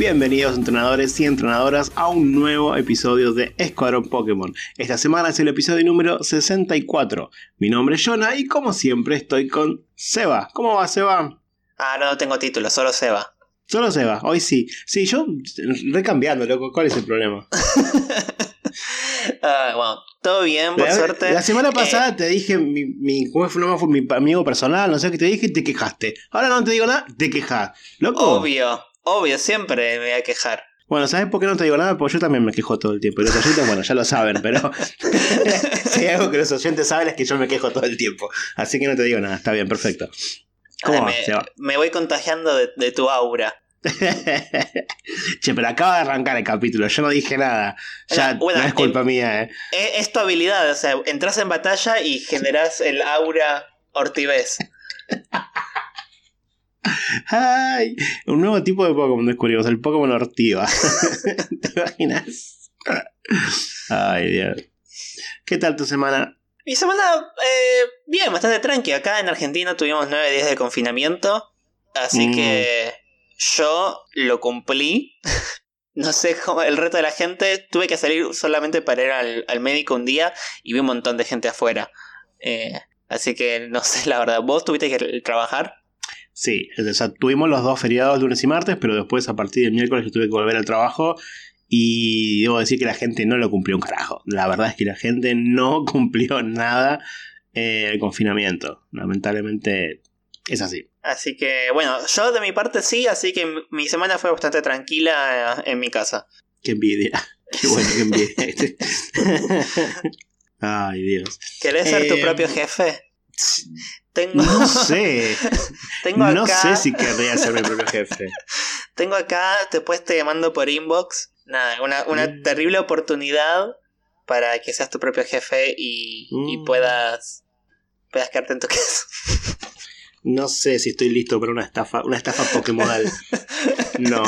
Bienvenidos entrenadores y entrenadoras a un nuevo episodio de Escuadrón Pokémon. Esta semana es el episodio número 64. Mi nombre es Jonah y como siempre estoy con Seba. ¿Cómo va Seba? Ah, no, no tengo título, solo Seba. Solo Seba, hoy sí. Sí, yo recambiando, loco. ¿Cuál es el problema? Ah, bueno, todo bien, por la, suerte. La semana Eh, pasada te dije mi, mi, ¿cómo fue, no, fue mi amigo personal, no sé qué te dije y te quejaste. Ahora no te digo nada, te quejas. Loco. Obvio, obvio, siempre me voy a quejar. Bueno, ¿sabes por qué no te digo nada? Porque yo también me quejo todo el tiempo. Y los oyentes, bueno, ya lo saben, pero si hay algo que los oyentes saben es que yo me quejo todo el tiempo. Así que no te digo nada, está bien, perfecto. ¿Cómo Ay, va, me, voy contagiando de, de tu aura. che, pero acaba de arrancar el capítulo, yo no dije nada. Ya Bueno, no es culpa mía, eh. Es, es tu habilidad, o sea, entras en batalla y generas el aura ortivez. Ay, un nuevo tipo de Pokémon descubrimos, el Pokémon Ortiva. ¿Te imaginas? Ay, Dios. ¿Qué tal tu semana? Mi semana, eh, bien, bastante tranqui. Acá en Argentina tuvimos nueve días de confinamiento, así Mm. que yo lo cumplí. no sé cómo el resto de la gente. Tuve que salir solamente para ir al, al médico un día y vi un montón de gente afuera. Eh, así que no sé, la verdad. ¿Vos tuviste que trabajar? Sí, o sea, tuvimos los dos feriados lunes y martes, pero después a partir del miércoles yo tuve que volver al trabajo y debo decir que la gente no lo cumplió un carajo. La verdad es que la gente no cumplió nada eh, el confinamiento. Lamentablemente es así. Así que, bueno, yo de mi parte sí, así que mi semana fue bastante tranquila eh, en mi casa. Qué envidia. Qué bueno, qué envidia. Ay, Dios. ¿Querés ser tu Eh, propio jefe? Tengo, No sé. tengo No sé si querría ser mi propio jefe. tengo acá, después te mando por inbox, nada, una, una Mm. terrible oportunidad para que seas tu propio jefe y, y Mm. puedas, puedas quedarte en tu casa. No sé si estoy listo para una estafa, una estafa Pokémon. No.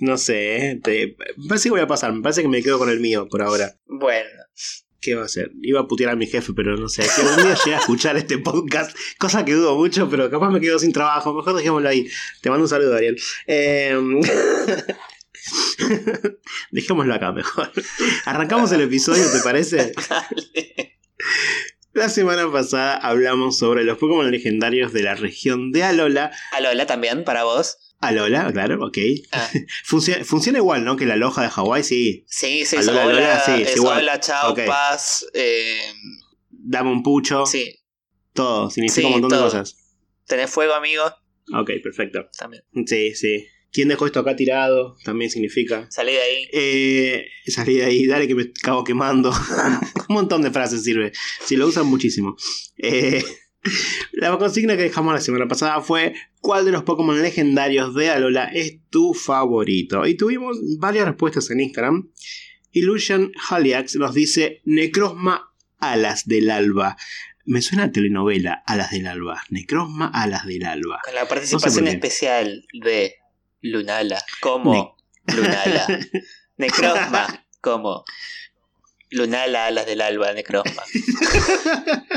No sé, ¿eh? Te- me parece que voy a pasar, me parece que me quedo con el mío por ahora. Bueno, ¿Qué va a hacer? Iba a putear a mi jefe, pero no sé. Que un día llegue a escuchar este podcast, cosa que dudo mucho, pero capaz me quedo sin trabajo. Mejor dejémoslo ahí. Te mando un saludo, Ariel. Eh, Dejémoslo acá mejor. Arrancamos el episodio, ¿te parece? dale. La semana pasada hablamos sobre los Pokémon legendarios de la región de Alola. Alola también, para vos. Alola, claro, ok. Ah, Funciona, funciona igual, ¿no? Que la loja de Hawái, sí. sí, sí, Alola, es hola, Alola, sí, es es igual. hola, chao, Ok. paz, eh, Dame un pucho. sí, Todo, significa Sí, un montón todo. de cosas. tenés fuego, amigo, Ok, perfecto. también. Sí, sí. ¿Quién dejó esto acá tirado? También significa. Salí de ahí. Eh, salí de ahí, dale que me acabo quemando. un montón de frases sirve. Sí, lo usan muchísimo. Eh, la consigna que dejamos la semana pasada fue: ¿Cuál de los Pokémon legendarios de Alola es tu favorito? Y tuvimos varias respuestas en Instagram. Illusion Haliax nos dice: Necrozma Alas del Alba. Me suena a telenovela Alas del Alba. Necrozma Alas del Alba. Con la participación especial de Lunala, como Lunala. Necrozma, como Lunala, alas del alba, Necrozma.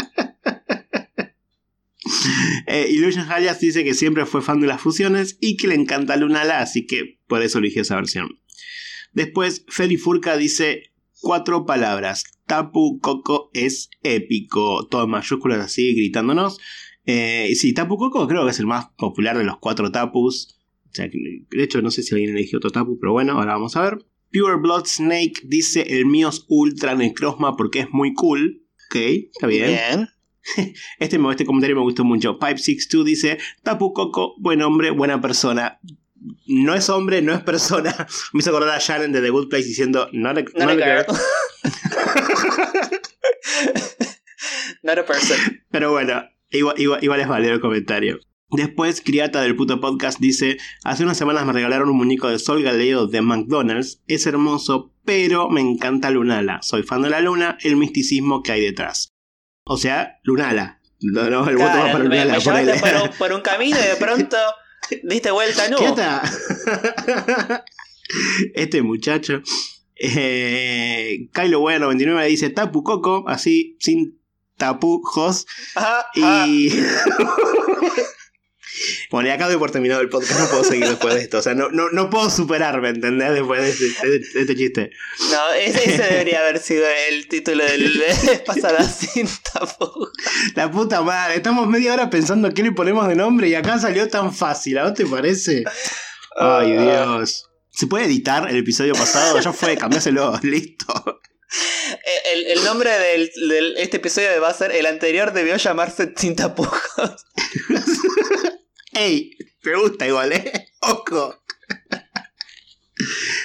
Eh, Illusion Halias dice que siempre fue fan de las fusiones y que le encanta Lunala, así que por eso eligió esa versión. Después, Feli Furca dice cuatro palabras. Tapu Coco es épico. Todo en mayúsculas así, gritándonos. Eh, sí, Tapu Coco creo que es el más popular de los cuatro Tapus. O sea, de hecho, no sé si alguien eligió otro Tapu, pero bueno, ahora vamos a ver. Pure Blood Snake dice el mío es Ultra Necrozma porque es muy cool. Ok, está bien. Este, este comentario me gustó mucho. Pipe62 dice: Tapu Coco, buen hombre, buena persona. No es hombre, no es persona. Me hizo acordar a Shannon de The Good Place diciendo: a girl. girl". Not a person. Pero bueno, igual, igual, igual es válido el comentario. Después, Criata del puto podcast dice: Hace unas semanas me regalaron un muñeco de Sol Galeo de McDonald's. Es hermoso, pero me encanta Lunala. Soy fan de la luna, el misticismo que hay detrás. O sea, Lunala. No, no, el voto va para Lunala. me ponele. por un, por un camino y de pronto diste vuelta, no. Quieta. Este muchacho. Eh, Kylo Wea 99 dice Tapu Coco, así, sin tapujos. Ajá, ajá. Bueno, y acabo de por terminado el podcast, no puedo seguir después de esto. O sea, no, no, no puedo superarme, ¿entendés? Después de este, de- de este chiste. No, ese, ese debería haber sido el título del pasada sin tapujos. La puta madre, estamos media hora pensando qué le ponemos de nombre y acá salió tan fácil, ¿a vos te parece? Ay, Dios. ¿Se puede editar el episodio pasado? Ya fue, cambiáselo, listo. El, el nombre del, del- este episodio va a ser el anterior debió llamarse tapujos. Ey, me gusta igual, ¿eh? Ojo.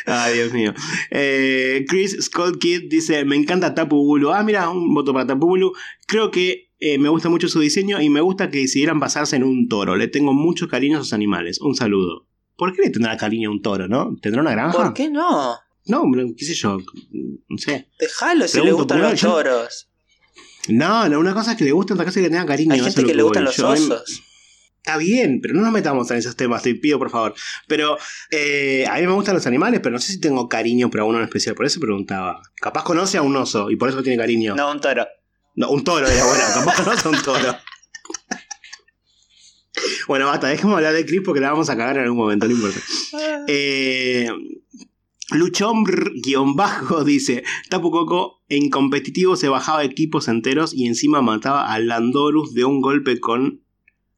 Ay, Dios mío. Eh, Chris Scott Kid dice: Me encanta Tapu Bulu. Ah, mira, un voto para Tapu Bulu. Creo que eh, me gusta mucho su diseño y me gusta que decidieran basarse en un toro. Le tengo mucho cariño a sus animales. Un saludo. ¿Por qué le tendrá cariño a un toro, no? ¿Tendrá una granja? ¿Por qué no? No, qué sé yo. No sé. Déjalo si le gustan ¿por qué los toros. No, no, una cosa es que le gusta, otra cosa es que tenga cariño. Hay gente que le gustan los Yo, osos. Está bien, pero no nos metamos en esos temas, te pido por favor. Pero eh, a mí me gustan los animales, pero no sé si tengo cariño por uno en especial. Por eso preguntaba. Capaz conoce a un oso y por eso tiene cariño. No, un toro. No, un toro era bueno, capaz conoce a un toro. bueno, basta, dejemos hablar de Chris porque la vamos a cagar en algún momento, no importa. Eh, Luchombre-bajo dice: Tapu Koko en competitivo se bajaba equipos enteros y encima mataba a Landorus de un golpe con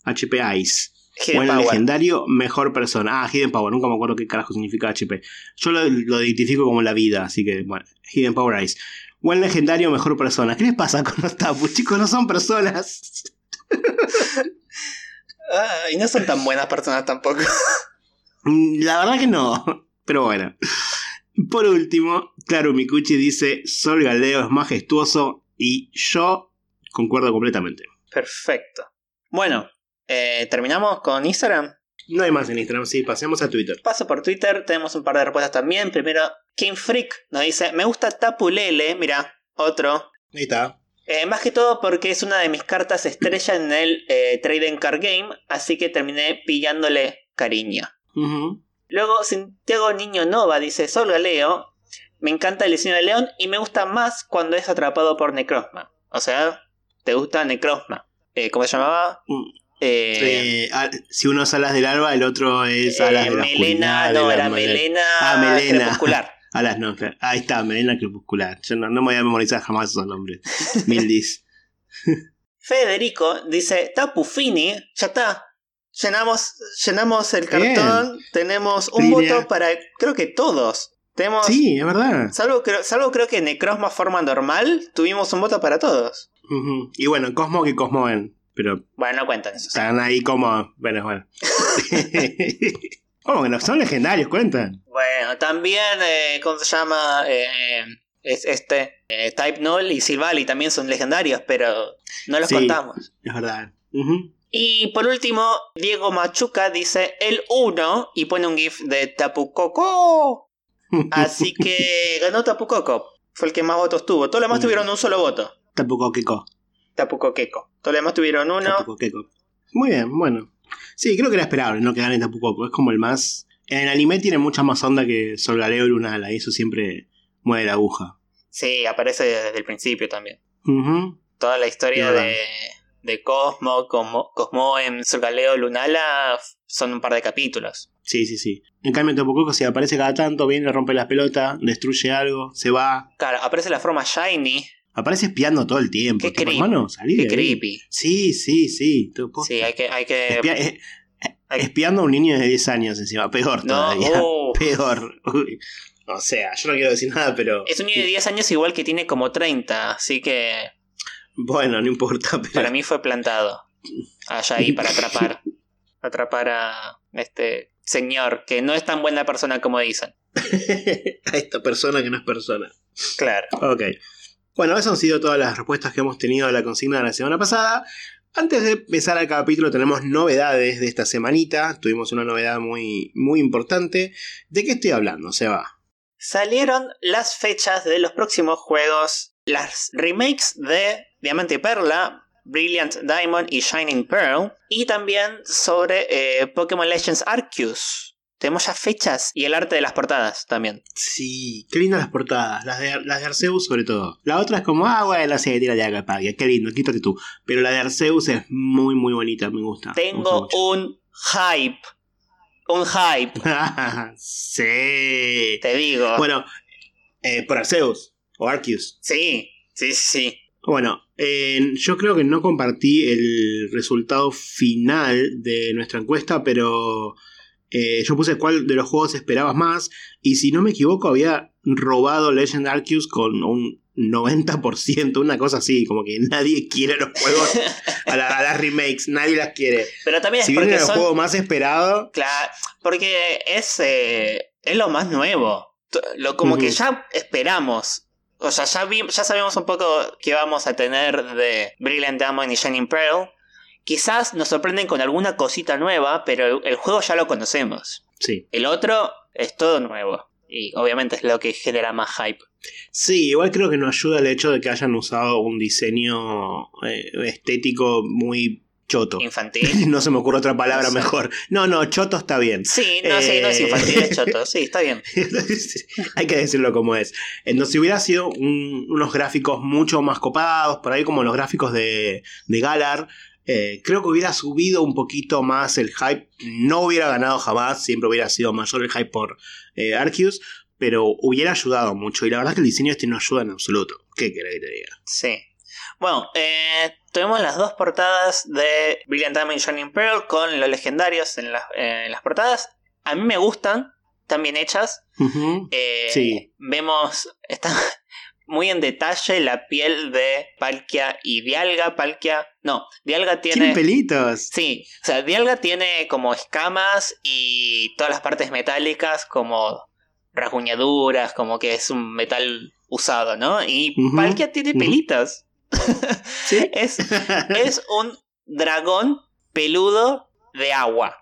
HP Ice. Hidden Power. legendario, mejor persona. Ah, Hidden Power, nunca me acuerdo qué carajo significa HP. Yo lo, lo identifico como la vida, así que, bueno, Hidden Power Ice. Buen legendario, mejor persona. ¿Qué les pasa con los tapus? Chicos, no son personas. Ah, y no son tan buenas personas tampoco. Mm, La verdad que no. Pero bueno. Por último, claro, Mikuchi dice: Sol Galdeo es majestuoso y yo concuerdo completamente. Perfecto. Bueno, eh, terminamos con Instagram. No hay más en Instagram, sí, pasemos a Twitter. Paso por Twitter, tenemos un par de respuestas también. Primero, King Freak nos dice: Me gusta Tapulele. Mira, otro. Ahí está. Eh, más que todo porque es una de mis cartas estrella en el eh, Trading Card Game, así que terminé pillándole cariño. Luego, Santiago Niño Nova dice: Sol Galeo, me encanta el diseño de León y me gusta más cuando es atrapado por Necrozma. O sea, ¿te gusta Necrozma? Eh, ¿Cómo se llamaba? Mm. Eh, Eh, si uno es alas del alba, el otro es eh, alas de la melena, no, era melena, Ah, melena. crepuscular. Alas no, claro. ahí está, melena crepuscular. Yo no, no me voy a memorizar jamás esos nombres. Mildis. Federico dice, Tapufini, ya está. Llenamos, llenamos el Bien. cartón, tenemos un voto para creo que todos. Tenemos, Sí, es verdad. salvo, creo, salvo creo que Necrozma forma normal, tuvimos un voto para todos. Y bueno, Cosmo que Cosmo ven. Pero Bueno, no cuentan eso. están ahí como. Bueno, bueno. ¿Cómo que no? Son legendarios, cuentan. Bueno, también, eh, ¿cómo se llama? Eh, es este, eh, Type Null y Silvally también son legendarios, pero no los Sí. contamos. Es verdad. Y por último, Diego Machuca dice el 1 y pone un GIF de Tapu Koko. Así que ganó Tapu Koko. Fue el que más votos tuvo. Todos los demás tuvieron un solo voto. Tampoco Keko. Tapu Kokeko. Todos los demás tuvieron uno. Tampoco Keko. Muy bien, bueno. Sí, creo que era esperable, no que gane Tapu Es como el más. En el anime tiene mucha más onda que Sol Galeo y Lunala, y eso siempre mueve la aguja. Sí, aparece desde el principio también. Ujú. Toda la historia de, de Cosmo, Cosmo, Cosmo en Surgaleo Lunala son un par de capítulos. Sí, sí, sí. En cambio, Tapu Koko, si aparece cada tanto, viene, le rompe las pelotas, destruye algo, se va. Claro, aparece la forma Shiny. Aparece espiando todo el tiempo. Qué Tipo, creepy. hermano, salí Qué creepy. Sí, sí, sí. Sí, hay que. Hay que Espia- eh, eh, hay- espiando a un niño de 10 años encima. Peor no, todavía. Peor. Uy. O sea, yo no quiero decir nada, pero. es un niño de 10 años igual que tiene como 30, así que Bueno, no importa. Pero... para mí fue plantado allá ahí para atrapar. Atrapar a este señor que no es tan buena persona como dicen. a esta persona que no es persona. Claro. Ok. Bueno, esas han sido todas las respuestas que hemos tenido a la consigna de la semana pasada. Antes de empezar el capítulo tenemos novedades de esta semanita. Tuvimos una novedad muy, muy importante. ¿De qué estoy hablando, Seba? Salieron las fechas de los próximos juegos, las remakes de Diamante y Perla, Brilliant Diamond y Shining Pearl, y también sobre eh, Pokémon Legends Arceus. Tenemos ya fechas y el arte de las portadas también. Sí, qué lindas las portadas. Las de, las de Arceus, sobre todo. La otra es como, ah, bueno, sí, tira de acá, pague. Qué lindo, quítate tú. Pero la de Arceus es muy, muy bonita, me gusta. Tengo un hype. Un hype. sí. Te digo. Bueno, eh, por Arceus o Arceus. Sí, sí, sí. Bueno, eh, yo creo que no compartí el resultado final de nuestra encuesta, pero eh, yo puse cuál de los juegos esperabas más. Y si no me equivoco, había robado Legend Arceus con un 90%, una cosa así, como que nadie quiere los juegos a, las remakes, nadie las quiere. Pero también es si porque bien era el son- juego más esperado, Claro, porque es, eh, es lo más nuevo. Lo, como que ya esperamos. O sea, ya, vi- ya sabemos un poco que vamos a tener de Brilliant Diamond y Shining Pearl. Quizás nos sorprenden con alguna cosita nueva, pero el, juego ya lo conocemos. sí. El otro es todo nuevo. Y obviamente es lo que genera más hype. Sí, igual creo que no ayuda el hecho de que hayan usado un diseño eh, estético muy choto. Infantil. No se me ocurre otra palabra No sé. mejor. No, no, choto está bien. Sí, no, sí, no es Eh. infantil, es choto. Sí, está bien. Hay que decirlo como es. Entonces, si hubiera sido un- unos gráficos mucho más copados, por ahí como los gráficos de, de Galar, eh, creo que hubiera subido un poquito más el hype. No hubiera ganado jamás, siempre hubiera sido mayor el hype por eh, Arceus, pero hubiera ayudado mucho. Y la verdad es que el diseño este no ayuda en absoluto. ¿Qué querés que te diga? Sí. Bueno, eh, tuvimos las dos portadas de Brilliant Diamond y Shining Pearl con los legendarios en, las- eh, en las portadas. A mí me gustan, están bien hechas. Eh, Sí. Vemos, está muy en detalle la piel de Palkia y Dialga. Palkia, no, Dialga Tiene tiene... pelitos. Sí, o sea, Dialga tiene como escamas y todas las partes metálicas como rasguñaduras, como que es un metal usado, ¿no? Y Ujú, Palkia tiene ujú. pelitas. Sí. Es, es un dragón peludo de agua.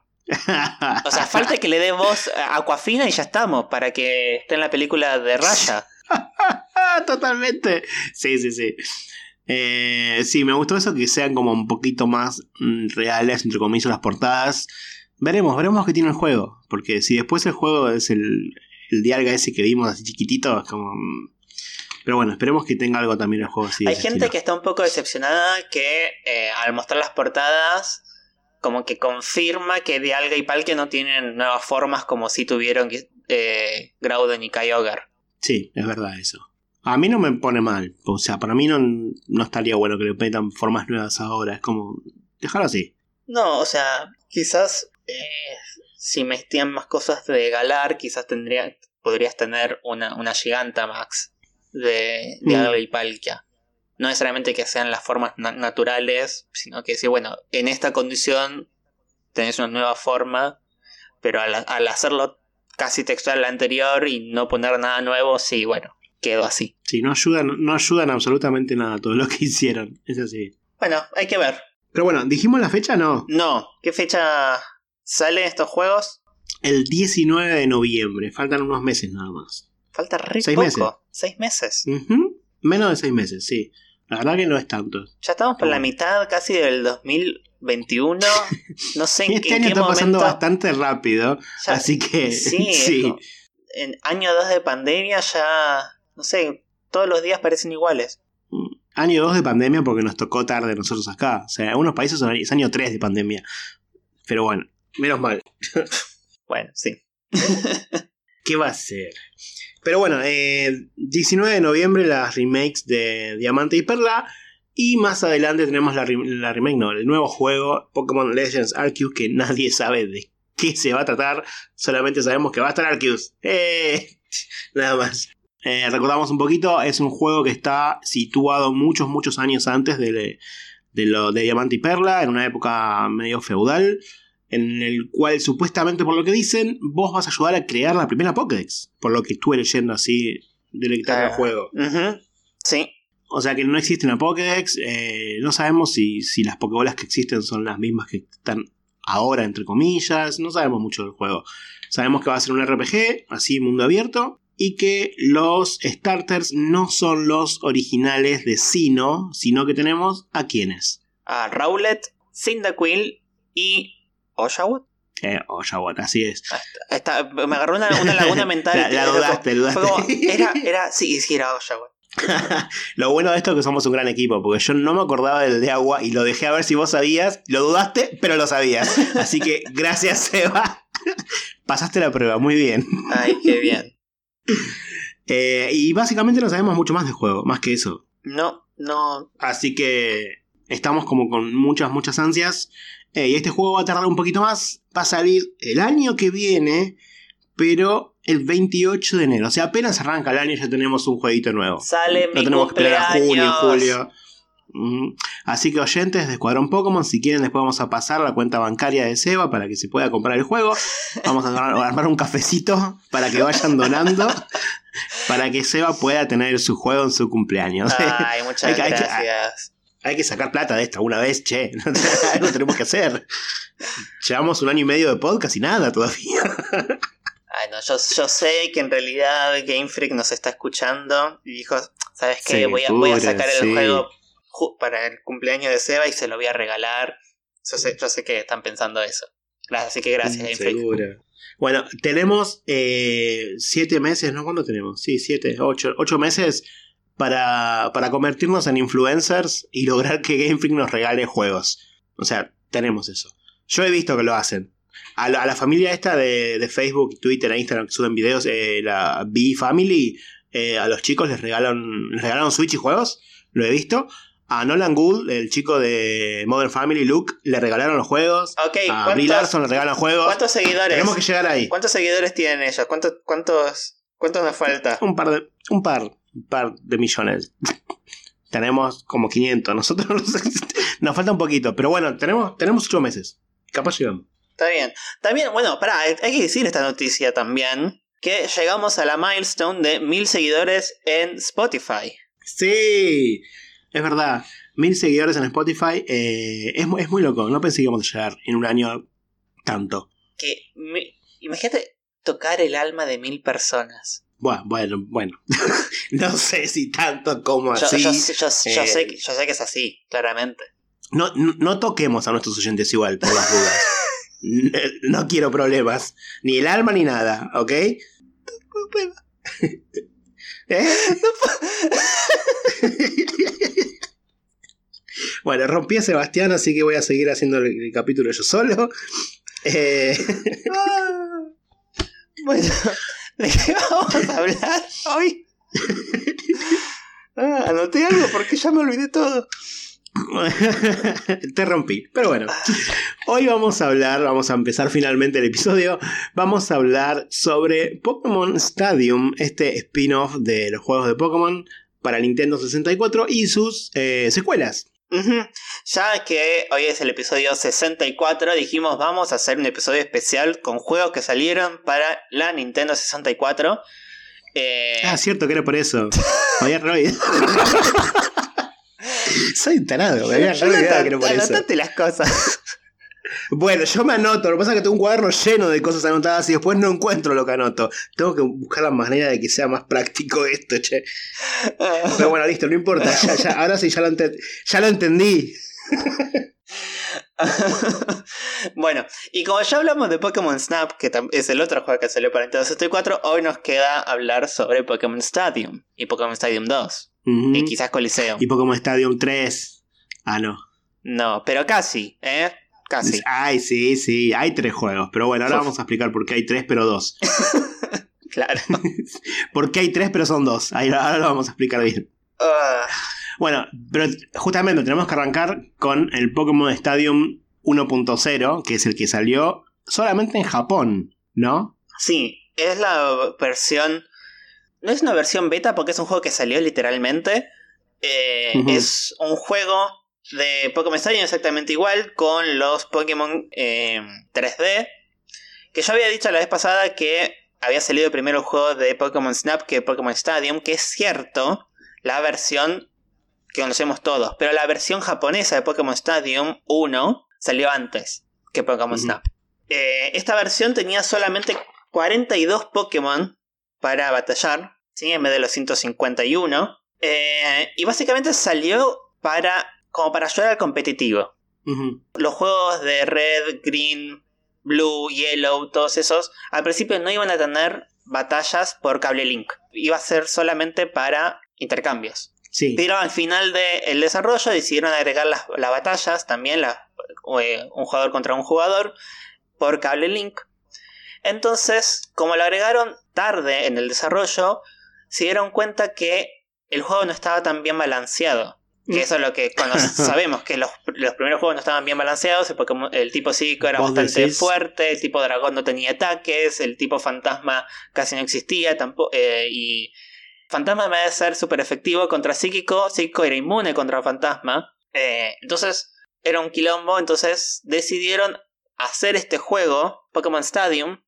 O sea, falta que le dé voz a Aquafina y ya estamos, para que esté en la película de Raya. Totalmente. Sí, sí, sí. Eh, sí, me gustó eso que sean como un poquito más mm, reales, entre comillas, las portadas. Veremos, veremos qué tiene el juego. Porque si después el juego es el, el dialga ese que vimos así chiquitito, es como. mm. Pero bueno, esperemos que tenga algo también el juego así. Hay gente estilo. que está un poco decepcionada que eh, al mostrar las portadas como que confirma que Dialga y Palkia no tienen nuevas formas como si tuvieron eh, Groudon y Kyogre. Sí, es verdad eso. A mí no me pone mal. O sea, para mí no, no estaría bueno que le metan formas nuevas ahora. Es como. Dejarlo así. No, o sea, quizás eh, si metían más cosas de Galar, quizás tendría, podrías tener una, una Gigantamax de, de Mm. Y Palkia. No necesariamente que sean las formas na- naturales, sino que sí, bueno, en esta condición tenés una nueva forma, pero al, al hacerlo casi textual al anterior y no poner nada nuevo, sí, bueno, quedó así. Sí, no ayudan, no ayudan absolutamente nada todo lo que hicieron. Es así. Bueno, hay que ver. Pero bueno, ¿dijimos la fecha? No. No, ¿qué fecha salen estos juegos? El 19 de noviembre. Faltan unos meses nada más. Falta re Seis poco. meses. Seis meses. Menos de seis meses, sí. La verdad que no es tanto. Ya estamos por la mitad casi del 2021. No sé en, Este en año qué está momento. pasando bastante rápido. ya- así que sí, sí. en año 2 de pandemia ya. No sé, todos los días parecen iguales. Año 2 de pandemia porque nos tocó tarde nosotros acá. O sea, en algunos países son- es año 3 de pandemia. Pero bueno, menos mal. Bueno, sí. ¿Qué va a ser? Pero bueno, eh, 19 de noviembre las remakes de Diamante y Perla. Y más adelante tenemos la, la remake, no, el nuevo juego, Pokémon Legends Arceus, que nadie sabe de qué se va a tratar. Solamente sabemos que va a estar Arceus. ¡Eh! Nada más. Eh, recordamos un poquito, es un juego que está situado muchos, muchos años antes de, de lo de Diamante y Perla, en una época medio feudal en el cual supuestamente por lo que dicen, vos vas a ayudar a crear la primera Pokédex, por lo que estuve leyendo así al Ah. juego. Sí. O sea que no existe una Pokédex, eh, no sabemos si, si las Pokébolas que existen son las mismas que están ahora, entre comillas, no sabemos mucho del juego. Sabemos que va a ser un RPG, así mundo abierto, y que los starters no son los originales de Sino, sino que tenemos a quienes. A Rowlet, Cyndaquil y. Oshawott. Eh, Oshawott, así es. Está- me agarró una, una laguna mental. La- la dudaste, Fue como- dudaste. era, era, sí, sí, era Oshawott. Lo bueno de esto es que somos un gran equipo, porque yo no me acordaba del de agua y lo dejé a ver si vos sabías. Lo dudaste, pero lo sabías. Así que gracias, Seba. Pasaste la prueba, muy bien. Ay, qué bien. Eh, y básicamente no sabemos mucho más del juego, más que eso. No, no. Así que estamos como con muchas, muchas ansias. Eh, y este juego va a tardar un poquito más. Va a salir el año que viene, pero el 28 de enero. O sea, apenas arranca el año y ya tenemos un jueguito nuevo. Sale No mi tenemos que esperar a junio, julio. Así que oyentes de Escuadrón Pokémon, si quieren después vamos a pasar la cuenta bancaria de Seba para que se pueda comprar el juego. Vamos a armar, un cafecito para que vayan donando. Para que Seba pueda tener su juego en su cumpleaños. Ay, muchas Hay que- hay que- gracias. Hay que sacar plata de esto alguna vez, che. Algo tenemos que hacer. Llevamos un año y medio de podcast y nada todavía. Ay, no, yo, yo sé que en realidad Game Freak nos está escuchando y dijo, ¿sabes qué? Voy, a, voy a pobre, sacar el sí. juego ju- para el cumpleaños de Seba y se lo voy a regalar. Yo sé, yo sé que están pensando eso. Así que gracias, Game Freak. Seguro. Bueno, tenemos eh, siete meses, ¿no? ¿Cuándo tenemos? Sí, siete, ocho, ocho meses para, para convertirnos en influencers y lograr que Game Freak nos regale juegos. O sea, tenemos eso. Yo he visto que lo hacen. A la, a la familia esta de, de Facebook, Twitter e Instagram que suben videos, eh, la B Family, eh, a los chicos les regalan, les regalaron Switch y juegos. Lo he visto. A Nolan Gould, el chico de Modern Family, Luke, le regalaron los juegos. Ok, A Brie ¿cuántos, Larson le regalan juegos. ¿cuántos seguidores? Tenemos que llegar ahí. ¿Cuántos seguidores tienen ellos? ¿Cuántos, cuántos, cuántos nos falta? Un par de, un par, un par de millones. tenemos como 500. Nosotros nos falta un poquito. Pero bueno, tenemos, tenemos 8 meses. Capaz llegamos. Está bien. También, bueno, pará, hay que decir esta noticia también. Que llegamos a la milestone de mil seguidores en Spotify. Sí, es verdad. Mil seguidores en Spotify. eh, es, es muy loco. No pensé que íbamos a llegar en un año tanto. Que mi- imagínate tocar el alma de mil personas. Bueno, bueno, bueno. no sé si tanto como Yo, así. yo- yo- yo eh, sé, que- yo sé que es así, claramente. No, no, no toquemos a nuestros oyentes igual, por las dudas. no, no quiero problemas. Ni el alma ni nada, ¿ok? ¿Eh? bueno, rompí a Sebastián, así que voy a seguir haciendo el, el capítulo yo solo. Eh, Bueno, ¿de qué vamos a hablar hoy? Ah, anoté algo porque ya me olvidé todo. Te rompí. Pero bueno, hoy vamos a hablar, vamos a empezar finalmente el episodio. Vamos a hablar sobre Pokémon Stadium, este spin-off de los juegos de Pokémon para Nintendo 64 y sus eh, secuelas. Ya que hoy es el episodio 64, dijimos vamos a hacer un episodio especial con juegos que salieron para la Nintendo 64. Eh, Ah, cierto que era por eso. Había. Soy un tarado, me había que era por eso. anotate las cosas. Bueno, yo me anoto. Lo que pasa es que tengo un cuaderno lleno de cosas anotadas y después no encuentro lo que anoto. Tengo que buscar la manera de que sea más práctico esto, che. Pero bueno, listo, no importa. Ya, ya, ahora sí, ya lo, ente- ya lo entendí. bueno, y como ya hablamos de Pokémon Snap, que es el otro juego que salió para Nintendo 64, hoy nos queda hablar sobre Pokémon Stadium y Pokémon Stadium 2. Ujú. Y quizás Coliseum. Y Pokémon Stadium 3. Ah, no. No, pero casi, ¿eh? Casi. Ay, sí, sí. Hay tres juegos. Pero bueno, ahora Uf. vamos a explicar por qué hay tres, pero dos. Claro. ¿Por qué hay tres, pero son dos? Ahí, ahora lo vamos a explicar bien. Ah, Bueno, pero justamente tenemos que arrancar con el Pokémon Stadium 1.0, que es el que salió solamente en Japón, ¿no? sí, es la versión. No es una versión beta porque es un juego que salió literalmente. Eh. Es un juego de Pokémon Stadium exactamente igual con los Pokémon eh, 3D. Que yo había dicho la vez pasada que había salido primero el juego de Pokémon Snap que Pokémon Stadium, que es cierto, la versión que conocemos todos, pero la versión japonesa de Pokémon Stadium 1 salió antes que Pokémon. Snap. Eh, esta versión tenía solamente 42 Pokémon para batallar, ¿sí? en vez de los 151. Eh, y básicamente salió para como para ayudar al competitivo. Los juegos de Red, Green Blue, Yellow, todos esos, al principio no iban a tener batallas por cable link. Iba a ser solamente para intercambios. Sí. Pero al final del desarrollo decidieron agregar las, las batallas, también la- eh, un jugador contra un jugador, por cable link. Entonces, como lo agregaron tarde en el desarrollo, se dieron cuenta que el juego no estaba tan bien balanceado. Que eso es lo que cuando sabemos que los, los primeros juegos no estaban bien balanceados, el, Pokémon- el tipo psíquico era bastante decís- fuerte, el tipo dragón no tenía ataques, el tipo fantasma casi no existía, tampoco, eh, y fantasma me debe ser súper efectivo contra psíquico, psíquico era inmune contra fantasma, eh, entonces era un quilombo, entonces decidieron hacer este juego, Pokémon Stadium,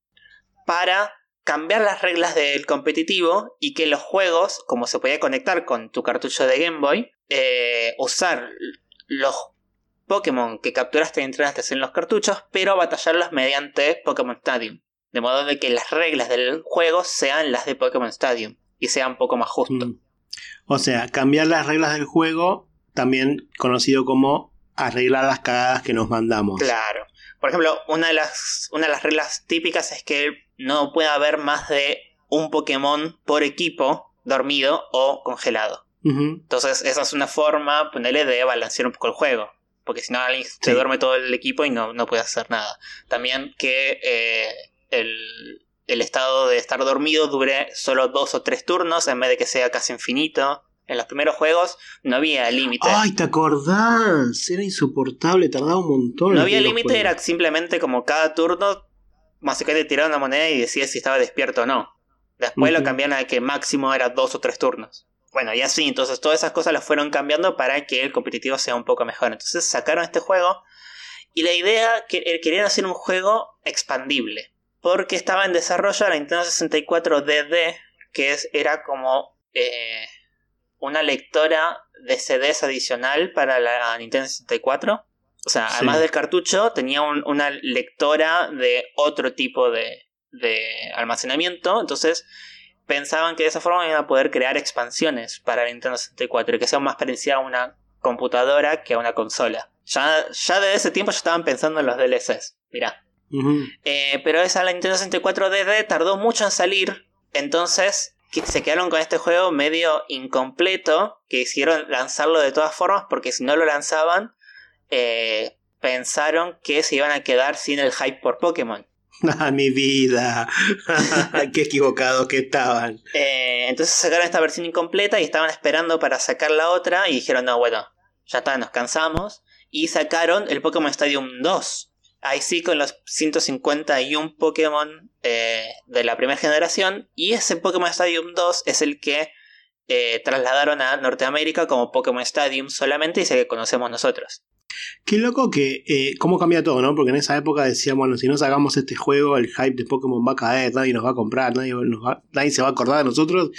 para cambiar las reglas del competitivo y que los juegos, como se podía conectar con tu cartucho de Game Boy, eh, usar los Pokémon que capturaste y entrenaste en los cartuchos, pero batallarlos mediante Pokémon Stadium. De modo de que las reglas del juego sean las de Pokémon Stadium y sea un poco más justo. Mm. O sea, cambiar las reglas del juego, también conocido como arreglar las cagadas que nos mandamos. Claro. Por ejemplo, una de las, una de las reglas típicas es que no puede haber más de un Pokémon por equipo dormido o congelado. Entonces, esa es una forma, ponerle, de balancear un poco el juego. Porque si no, alguien se Sí. duerme todo el equipo y no, no puede hacer nada. También que eh, el, el estado de estar dormido dure solo dos o tres turnos en vez de que sea casi infinito. En los primeros juegos no había límite. Ay, ¿te acordás? Era insoportable, tardaba un montón. No había límite, era simplemente como cada turno, básicamente tiraba una moneda y decía si estaba despierto o no. Después lo cambiaron a que máximo era dos o tres turnos. Bueno, y así, entonces todas esas cosas las fueron cambiando para que el competitivo sea un poco mejor. Entonces sacaron este juego y la idea que eh, querían hacer un juego expandible. Porque estaba en desarrollo la Nintendo 64 DD, que es, era como eh, una lectora de CDs adicional para la Nintendo 64. O sea, Sí. además del cartucho, tenía un- una lectora de otro tipo de, de almacenamiento. Entonces, pensaban que de esa forma iban a poder crear expansiones para la Nintendo 64 y que sea más parecida a una computadora que a una consola. Ya, ya desde ese tiempo ya estaban pensando en los DLCs. Mirá. Eh, pero esa la Nintendo 64 DD tardó mucho en salir. Entonces se quedaron con este juego medio incompleto. Que hicieron lanzarlo de todas formas. Porque si no lo lanzaban. Eh, pensaron que se iban a quedar sin el hype por Pokémon. Ah, mi vida. Qué equivocados que estaban. Eh, entonces sacaron esta versión incompleta y estaban esperando para sacar la otra. Y dijeron, no, bueno, ya está, nos cansamos. Y sacaron el Pokémon Stadium 2. Ahí sí, con los 151 Pokémon eh, de la primera generación. Y ese Pokémon Stadium 2 es el que eh, trasladaron a Norteamérica como Pokémon Stadium solamente y es el que conocemos nosotros. Qué loco que eh, cómo cambia todo, ¿no? Porque en esa época decían, bueno, si no sacamos este juego, el hype de Pokémon va a caer, nadie nos va a comprar, nadie, nos va- nadie se va a acordar de nosotros.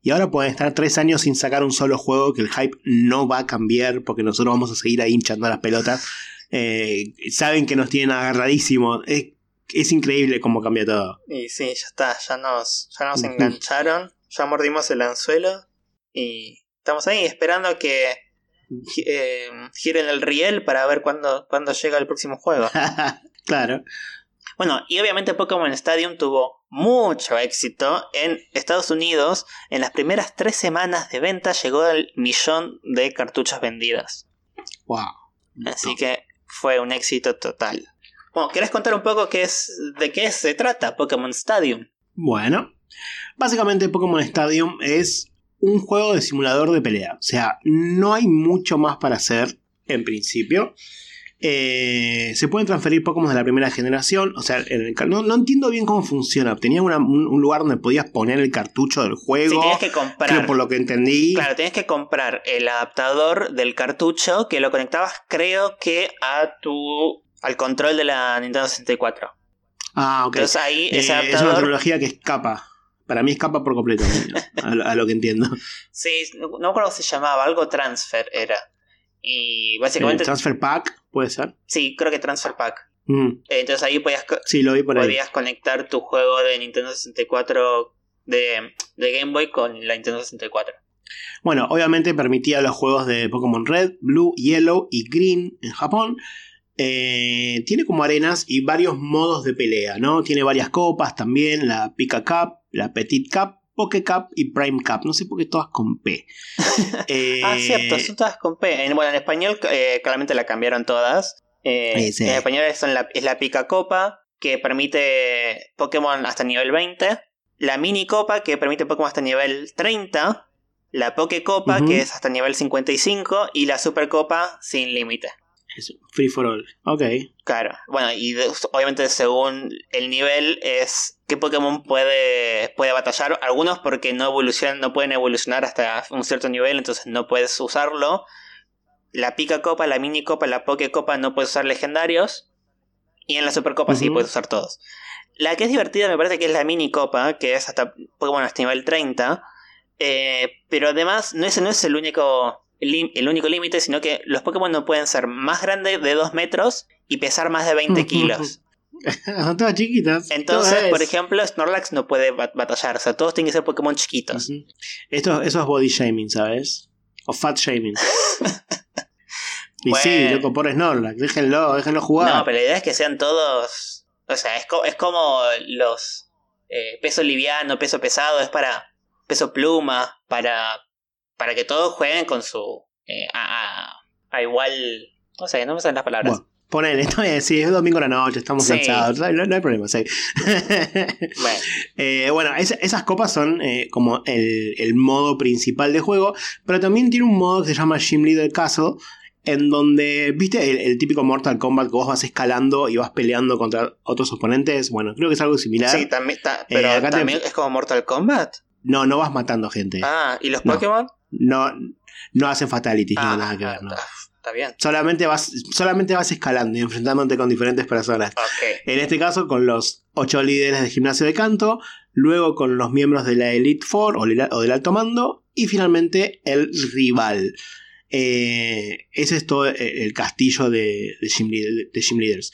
Y ahora pueden estar tres años sin sacar un solo juego que el hype no va a cambiar porque nosotros vamos a seguir ahí hinchando las pelotas. Eh, saben que nos tienen agarradísimos. Es, es increíble cómo cambia todo. Y sí, ya está, ya nos, ya nos engancharon, ya mordimos el anzuelo y estamos ahí esperando que eh, giren el riel para ver cuándo, cuándo llega el próximo juego. claro. Bueno, y obviamente Pokémon Stadium tuvo mucho éxito en Estados Unidos. En las primeras tres semanas de venta llegó al millón de cartuchos vendidos. Wow. Así que fue un éxito total. Bueno, ¿querés contar un poco qué es, de qué se trata Pokémon Stadium? Bueno, básicamente Pokémon Stadium es un juego de simulador de pelea. O sea, no hay mucho más para hacer en principio. Eh, se pueden transferir Pokémon de la primera generación. O sea, en el no, no entiendo bien cómo funciona. Tenía una- un, un lugar donde podías poner el cartucho del juego. tenías que creo comprar. por lo que entendí. Claro, tenías que comprar el adaptador del cartucho que lo conectabas, creo que a tu. al control de la Nintendo 64. Ah, ok. Entonces ahí Eh, ese es una adaptador. tecnología que escapa. Para mí escapa por completo. a, lo- a lo que entiendo. sí, no me acuerdo cómo se llamaba, algo transfer era. Y básicamente. Transfer Pack, puede ser. sí, creo que transfer pack. Mm, Entonces ahí podías, sí, lo vi por ahí. podías conectar tu juego de Nintendo 64 de, de Game Boy con la Nintendo 64. Bueno, obviamente permitía los juegos de Pokémon Red, Blue, Yellow y Green en Japón. eh, tiene como arenas y varios modos de pelea, ¿no? Tiene varias copas también, la Pika Cup, la Petit Cup, Poke Cup y Prime Cup. No sé por qué todas con P. ah, cierto, son todas con P. bueno, en español claramente la cambiaron todas. En español es la, es la Pica Copa, que permite Pokémon hasta nivel 20. La Mini Copa, que permite Pokémon hasta nivel 30 la Poke Copa, que es hasta nivel 55, y la Super Copa sin límite. Free for all. Ok. Claro. Bueno, y obviamente según el nivel es qué Pokémon puede, puede batallar. Algunos porque no evolucionan, no pueden evolucionar hasta un cierto nivel, entonces no puedes usarlo. La Pica Copa, la Mini Copa, la Poke Copa no puedes usar legendarios. Y en la Super Copa sí puedes usar todos. La que es divertida me parece que es la Mini Copa, que es hasta Pokémon hasta nivel 30 eh, pero además, no, ese no es el único el único límite, sino que los Pokémon no pueden ser más grandes de 2 metros y pesar más de 20 kilos. Son todas chiquitas. Entonces, por ejemplo, Snorlax no puede batallar. O sea, todos tienen que ser Pokémon chiquitos. Esto, eso es body shaming, ¿sabes? O fat shaming. y sí, loco, por Snorlax. Déjenlo, déjenlo jugar. No, pero la idea es que sean todos. O sea, es, es como los eh, peso liviano, peso pesado. Es para peso pluma, para, para que todos jueguen con su... Eh, a, a, igual... No sé, no me salen las palabras. Bueno, poner esto es, sí, es domingo a la noche, estamos cansados, no, hay problema, sí. bueno, eh, bueno esas copas son eh, como el, el, modo principal de juego, pero también tiene un modo que se llama Gym Leader Castle, en donde, viste, el, típico Mortal Kombat que vos vas escalando y vas peleando contra otros oponentes. Bueno, creo que es algo similar. Sí, también, está, pero también es como Mortal Kombat. No, no vas matando gente. Ah, ¿y los Pokémon? No, no hacen fatalities, no, ah, nada que ver, no. Está bien. Solamente vas, solamente vas escalando y enfrentándote con diferentes personas. En este caso, con los ocho líderes de gimnasio de canto, luego con los miembros de la Elite Four o, del alto mando, y finalmente el rival. Eh, ese es todo el castillo de, de, gym, Leaders.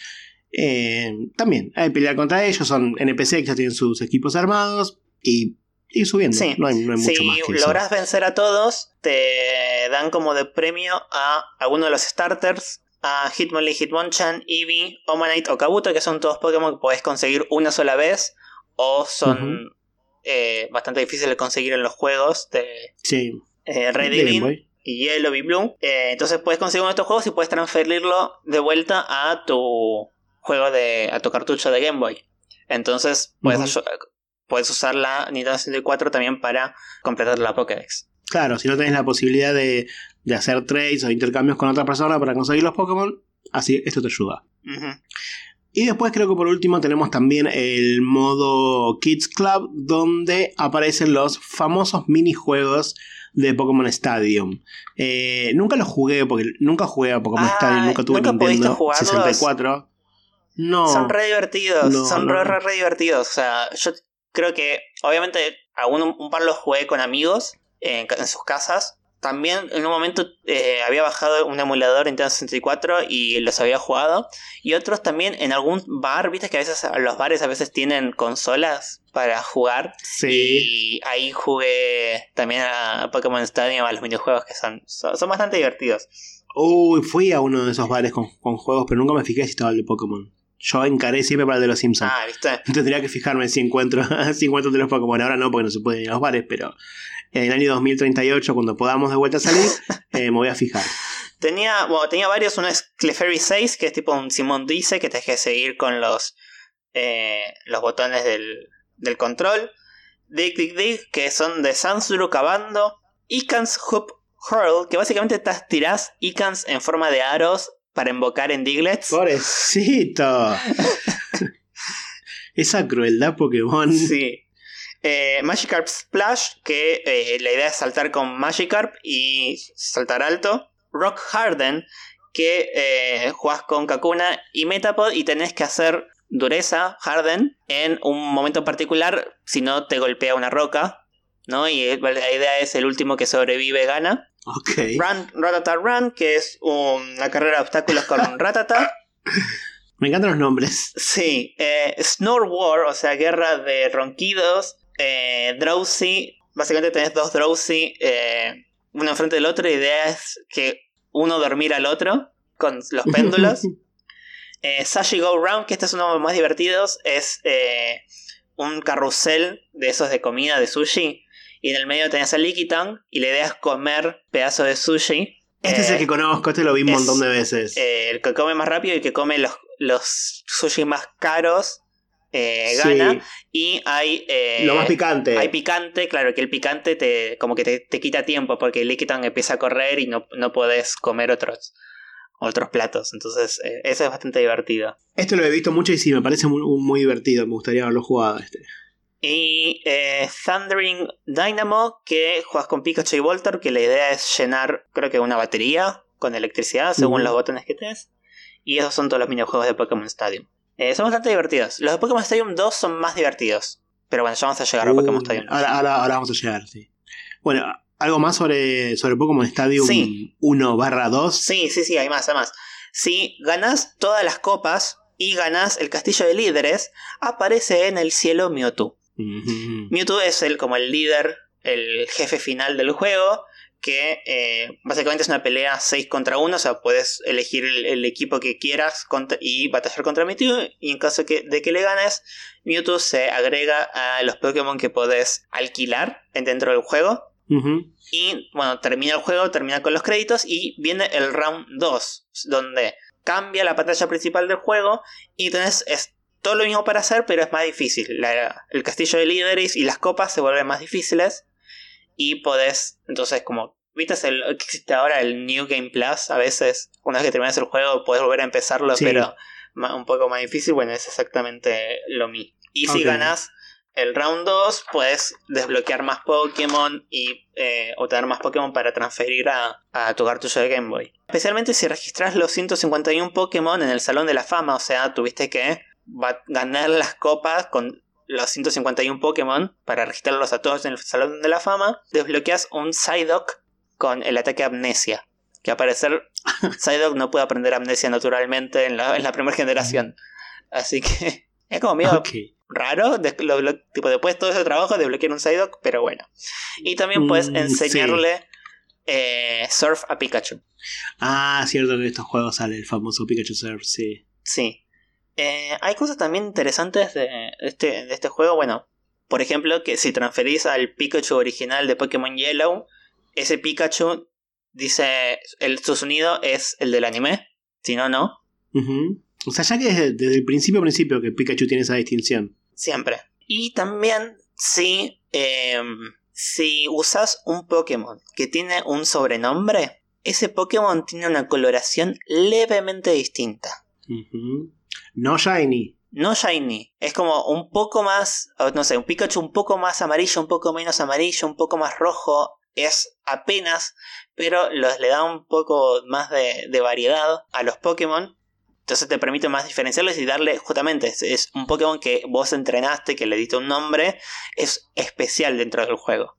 Eh, también hay que pelear contra ellos, son NPC que ya tienen sus equipos armados y y subiendo. no hay, mucho si más que logras vencer a todos, te dan como de premio a alguno de los starters. A Hitmonlee, Hitmonchan, Eevee, Omanite o Kabuto, que son todos Pokémon que podés conseguir una sola vez. O son eh, bastante difíciles de conseguir en los juegos de sí. eh, Red y y Yellow y Blue. Eh, entonces puedes conseguir uno de estos juegos y puedes transferirlo de vuelta a tu juego de. a tu cartucho de Game Boy. Entonces puedes puedes usar la Nintendo 64 también para completar la Pokédex. Claro, si no tenés la posibilidad de, hacer trades o intercambios con otra persona para conseguir los Pokémon, así esto te ayuda. Y después creo que por último tenemos también el modo Kids Club donde aparecen los famosos minijuegos de Pokémon Stadium. Eh, nunca los jugué porque nunca jugué a Pokémon Stadium, nunca tuve Nintendo 64. No. Son re divertidos, son re, re, re divertidos. O sea, yo creo que obviamente aún un, par los jugué con amigos en, sus casas. También en un momento eh, había bajado un emulador en Nintendo 64 y los había jugado. Y otros también en algún bar, viste que a veces los bares a veces tienen consolas para jugar. Sí. Y ahí jugué también a Pokémon Stadium, a los minijuegos que son, son, bastante divertidos. Uy, fui a uno de esos bares con, con juegos, pero nunca me fijé si estaba el de Pokémon. Yo encaré siempre para el de los Simpsons. Ah, ¿viste? Tendría que fijarme si encuentro, si encuentro de los Pokémon. Ahora no, porque no se puede ir a los bares, pero en el año 2038, cuando podamos de vuelta a salir, eh, me voy a fijar. Tenía, bueno, tenía varios. Uno es Clefairy 6, que es tipo un Simón Dice, que te que seguir con los, eh, los botones del, del control. Dig Dig Dig, que son de Sansuru cavando. Icans Hoop Hurl, que básicamente te tirás Icans en forma de aros para invocar en Diglets. ¡Pobrecito! Esa crueldad Pokémon. Sí. Eh, Magikarp Splash, que eh, la idea es saltar con Magikarp y saltar alto. Rock Harden, que eh, jugás con Kakuna y Metapod y tenés que hacer dureza, Harden, en un momento particular, si no te golpea una roca. ¿no? Y la idea es el último que sobrevive gana. Run, Ratata Run, que es una carrera de obstáculos con Ratata. Me encantan los nombres. Sí. Eh, Snore War, o sea, guerra de ronquidos. Eh, drowsy. Básicamente tenés dos Drowsy, eh, uno enfrente del otro. La idea es que uno dormir al otro con los péndulos. Eh, Sashi Go Round, que este es uno de los más divertidos, es eh, un carrusel de esos de comida de sushi. Y en el medio tenés el Likitan y la idea es comer pedazos de sushi. Este es el Eh, que conozco, este lo vi un es, montón de veces. eh, el que come más rápido y el que come los, los sushi más caros eh, Sí, gana. Y hay. eh, lo más picante. Hay picante, claro que el picante te como que te, te quita tiempo porque el Liquitan empieza a correr y no, no podés comer otros, otros platos. Entonces, eh, eso es bastante divertido. Este lo he visto mucho y sí, me parece muy, muy divertido. Me gustaría haberlo jugado este. Y eh, Thundering Dynamo, que juegas con Pikachu y Voltor, que la idea es llenar, creo que una batería con electricidad según los botones que tenés. Y esos son todos los minijuegos de Pokémon Stadium. Eh, son bastante divertidos. Los de Pokémon Stadium 2 son más divertidos. Pero bueno, ya vamos a llegar a Pokémon Uh, Stadium. ahora, ahora, ahora vamos a llegar, sí. Bueno, ¿algo más sobre, sobre Pokémon Stadium Sí. 1 barra 2? Sí, sí, sí, hay más, hay más. Si ganás todas las copas y ganás el castillo de líderes, aparece en el cielo Mewtwo. Mewtwo es el, como el líder, el jefe final del juego, que eh, básicamente es una pelea 6 contra 1, o sea, puedes elegir el, el equipo que quieras contra- y batallar contra Mewtwo, y en caso que- de que le ganes, Mewtwo se agrega a los Pokémon que podés alquilar en- dentro del juego. Y bueno, termina el juego, termina con los créditos y viene el round 2, donde cambia la pantalla principal del juego y tenés todo lo mismo para hacer, pero es más difícil. La- el castillo de líderes y las copas se vuelven más difíciles y podés, entonces como, ¿viste el, que existe ahora el New Game Plus? A veces, una vez que terminas el juego, podés volver a empezarlo, Sí. pero un poco más difícil, bueno, es exactamente lo mismo. Y si Ok. ganas el round 2, puedes desbloquear más Pokémon y eh, obtener más Pokémon para transferir a, a tu cartucho de Game Boy. Especialmente si registras los 151 Pokémon en el Salón de la Fama, o sea, tuviste que va- ganar las copas con los 151 Pokémon para registrarlos a todos en el Salón de la Fama, desbloqueas un Psyduck con el ataque Amnesia. Que al parecer Psyduck no puede aprender Amnesia naturalmente en la, en la primera generación. Así que es como medio raro. de- lo- lo- tipo, después de todo ese trabajo, desbloquear un Psyduck, pero bueno. Y también puedes Mm, enseñarle eh, Surf a Pikachu. Ah, cierto que en estos juegos sale el famoso Pikachu Surf, sí. Sí. Eh, hay cosas también interesantes de este, de este juego. Bueno, por ejemplo, que si transferís al Pikachu original de Pokémon Yellow, ese Pikachu dice el, su sonido es el del anime. Si no, no. O sea, ya que desde, desde el principio principio que Pikachu tiene esa distinción. Siempre. Y también si, eh, si usas un Pokémon que tiene un sobrenombre, ese Pokémon tiene una coloración levemente distinta. No Shiny. No shiny, es como un poco más, no sé, un Pikachu un poco más amarillo, un poco menos amarillo, un poco más rojo. Es apenas, pero los, le da un poco más de, de variedad a los Pokémon. Entonces te permite más diferenciarlos y darle, justamente, es, es un Pokémon que vos entrenaste, que le diste un nombre, es especial dentro del juego.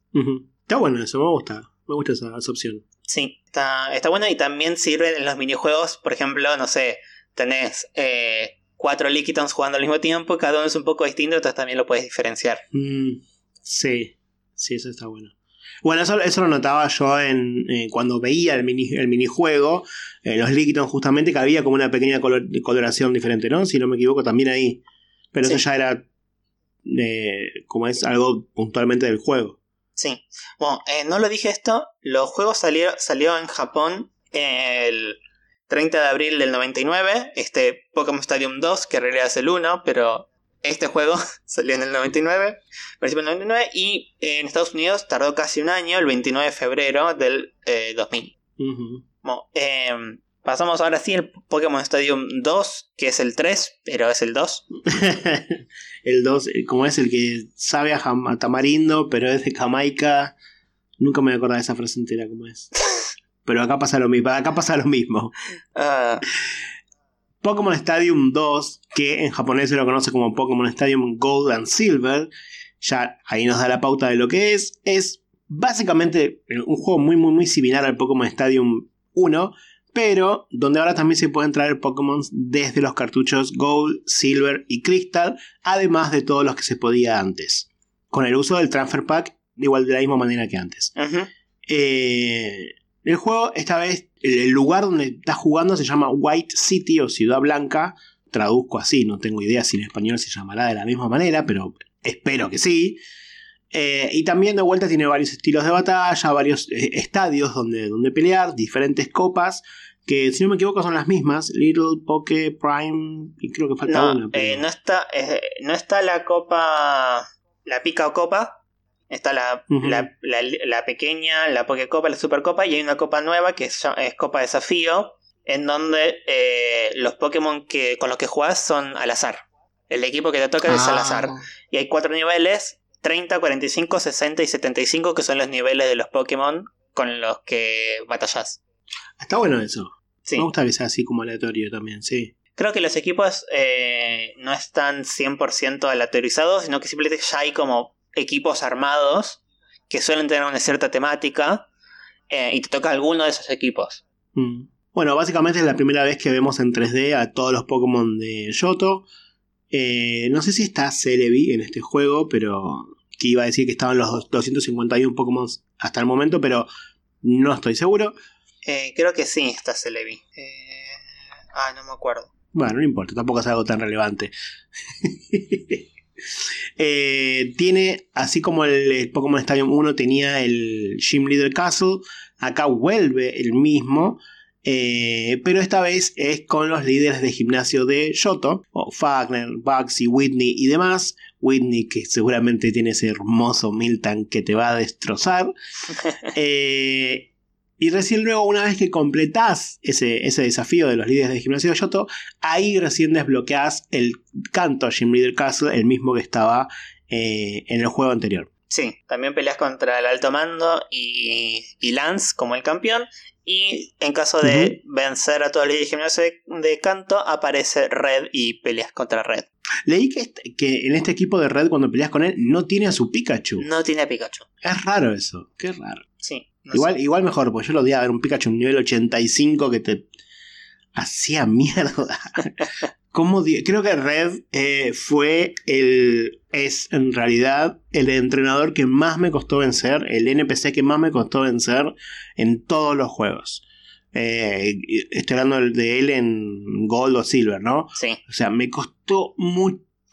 Está bueno eso, me gusta. Me gusta esa, esa opción. Sí, está, está bueno y también sirve en los minijuegos, por ejemplo, no sé, tenés eh, cuatro Lickitons jugando al mismo tiempo, cada uno es un poco distinto, entonces también lo puedes diferenciar. Mm, sí, sí, eso está bueno. Bueno, eso, eso lo notaba yo en eh, cuando veía el, mini, el minijuego, en los Lickiton justamente, que había como una pequeña color- coloración diferente, ¿no? Si no me equivoco, también ahí. Pero Sí. eso ya era eh, como es algo puntualmente del juego. Sí. Bueno, eh, no lo dije esto, los juegos salió, salió en Japón el 30 de abril del 99, este Pokémon Stadium 2, que en realidad es el 1, pero este juego salió en el 99, principio del 99, y en Estados Unidos tardó casi un año, el 29 de febrero del eh, 2000. Ujú. Bueno, em, pasamos ahora sí al Pokémon Stadium 2, que es el 3, pero es el 2. el 2, como es el que sabe a, a tamarindo, pero es de Jamaica. Nunca me voy a acordar de esa frase entera como es. Pero acá pasa lo mismo. Acá pasa lo mismo. Ah, Pokémon Stadium 2, que en japonés se lo conoce como Pokémon Stadium Gold and Silver, ya ahí nos da la pauta de lo que es. Es básicamente un juego muy, muy, muy similar al Pokémon Stadium 1, pero donde ahora también se pueden traer Pokémon desde los cartuchos Gold, Silver y Crystal, además de todos los que se podía antes, con el uso del Transfer Pack, igual de la misma manera que antes. Eh, el juego, esta vez, el lugar donde estás jugando se llama White City o Ciudad Blanca, traduzco así, no tengo idea si en español se llamará de la misma manera, pero espero que sí. Eh, y también de vuelta tiene varios estilos de batalla, varios eh, estadios donde, donde pelear, diferentes copas, que si no me equivoco son las mismas, Little, Poke, Prime, y creo que falta No, una. pero- eh, no, está, no está la copa, la pica o copa. Está la, Ujú. la, la- la pequeña, la Pokecopa, la Supercopa y hay una copa nueva que es, es Copa Desafío, en donde eh, los Pokémon que, con los que jugás son al azar. El equipo que te toca es al Ah. azar. Y hay cuatro niveles, 30, 45, 60 y 75, que son los niveles de los Pokémon con los que batallas. Está bueno eso. Sí. Me gusta que sea así como aleatorio también, sí. Creo que los equipos eh, no están 100% aleatorizados, sino que simplemente ya hay como equipos armados que suelen tener una cierta temática eh, y te toca alguno de esos equipos. Mm. Bueno, básicamente es la primera vez que vemos en 3D a todos los Pokémon de Yoto. Eh, no sé si está Celebi en este juego, pero que iba a decir que estaban los 251 Pokémon hasta el momento, pero no estoy seguro. Eh, creo que sí está Celebi. Ah, no me acuerdo. Bueno, no importa, tampoco es algo tan relevante. Eh, tiene, así como el, Pokémon Stadium 1 tenía el Gym Leader Castle, acá vuelve el mismo, eh, pero esta vez es con los líderes de gimnasio de Yoto, o Fagner, Bugsy, Whitney y demás. Whitney, que seguramente tiene ese hermoso Miltank que te va a destrozar. Eh, y recién luego, una vez que completás ese, ese desafío de los líderes de gimnasio de Yoto, ahí recién desbloqueás el canto Gym Leader Castle, el mismo que estaba eh, en el juego anterior. Sí, también peleas contra el alto mando y, y Lance como el campeón. Y en caso de vencer a todos los líderes de gimnasio de, de canto, aparece Red y peleas contra Red. Leí que, este- que en este equipo de Red, cuando peleas con él, no tiene a su Pikachu. No tiene a Pikachu. Es raro eso, qué raro. Sí. No igual, sé. igual mejor, porque yo lo odiaba ver un Pikachu nivel 85 que te hacía mierda. ¿Cómo Creo que Red eh, fue el. Es en realidad el entrenador que más me costó vencer, el NPC que más me costó vencer en todos los juegos. Eh, estoy hablando de él en Gold o Silver, ¿no? Sí. O sea, me costó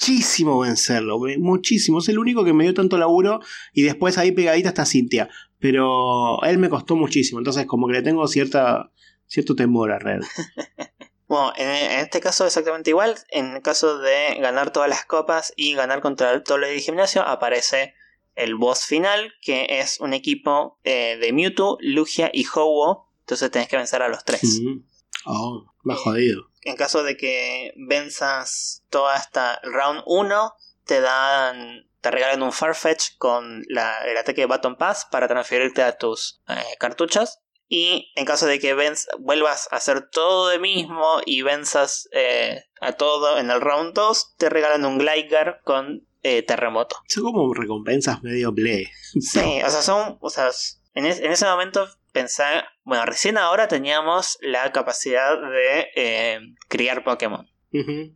muchísimo vencerlo, muchísimo. Es el único que me dio tanto laburo y después ahí pegadita está Cintia. Pero él me costó muchísimo, entonces como que le tengo cierta, cierto temor a Red. Bueno, en, este caso exactamente igual. En el caso de ganar todas las copas y ganar contra todo lo de gimnasio, aparece el boss final, que es un equipo eh, de Mewtwo, Lugia y Ho-Oh. Entonces tenés que vencer a los tres. Mm. Oh, más jodido. En caso de que venzas toda esta round 1, te dan. Te regalan un Farfetch con la- el ataque de Baton Pass para transferirte a tus eh, cartuchos. Y en caso de que venz- vuelvas a hacer todo de mismo y venzas eh, a todo en el round 2, te regalan un Gligar con eh, terremoto. Son como recompensas medio ble. Sí, o sea, son. O sea, en, es- en ese momento pensé. Bueno, recién ahora teníamos la capacidad de eh, criar Pokémon.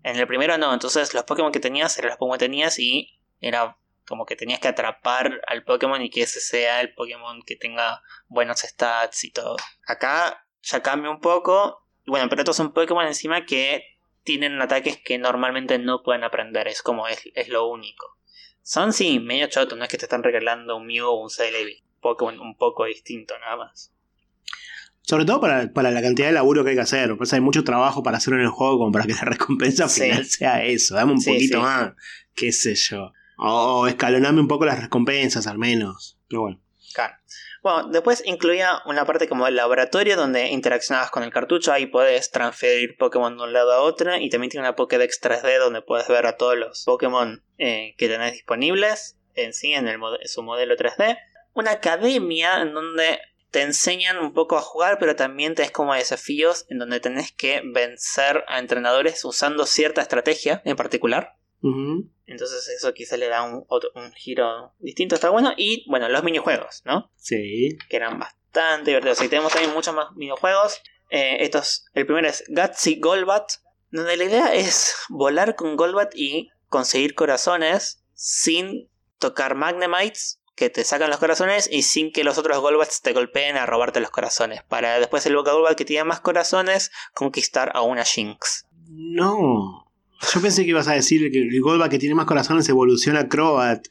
En el primero no, entonces los Pokémon que tenías eran los Pokémon que tenías y era como que tenías que atrapar al Pokémon y que ese sea el Pokémon que tenga buenos stats y todo. Acá ya cambia un poco. Bueno, pero estos son Pokémon encima que tienen ataques que normalmente no pueden aprender, es como es, es lo único. Son sí, medio chotos, no es que te están regalando un Mew o un Celebi. Pokémon un poco distinto nada más. Sobre todo para, para la cantidad de laburo que hay que hacer. Pues hay mucho trabajo para hacer en el juego como para que la recompensa Sí. final sea eso. Dame un Sí, poquito sí. más. Qué sé yo. O escaloname un poco las recompensas al menos. Pero bueno. Claro. Bueno, después incluía una parte como el laboratorio donde interaccionabas con el cartucho, ahí puedes transferir Pokémon de un lado a otro y también tiene una Pokédex 3D donde puedes ver a todos los Pokémon eh, que tenés disponibles en sí, en, el, su modelo 3D. Una academia en donde te enseñan un poco a jugar, pero también tenés como desafíos en donde tenés que vencer a entrenadores usando cierta estrategia en particular. Entonces eso quizá le da un, otro- un giro distinto, está bueno. Y bueno, los minijuegos, ¿no? Sí. que eran bastante divertidos. Y tenemos también muchos más videojuegos. Eh, estos, el primero es Gutsy Golbat, donde la idea es volar con Golbat y conseguir corazones sin tocar Magnemites que te sacan los corazones y sin que los otros Golbats te golpeen a robarte los corazones. Para después el Boca Golbat que tiene más corazones conquistar a una Jinx. No. Yo pensé que ibas a decir que el Golba que tiene más corazones evoluciona a Croat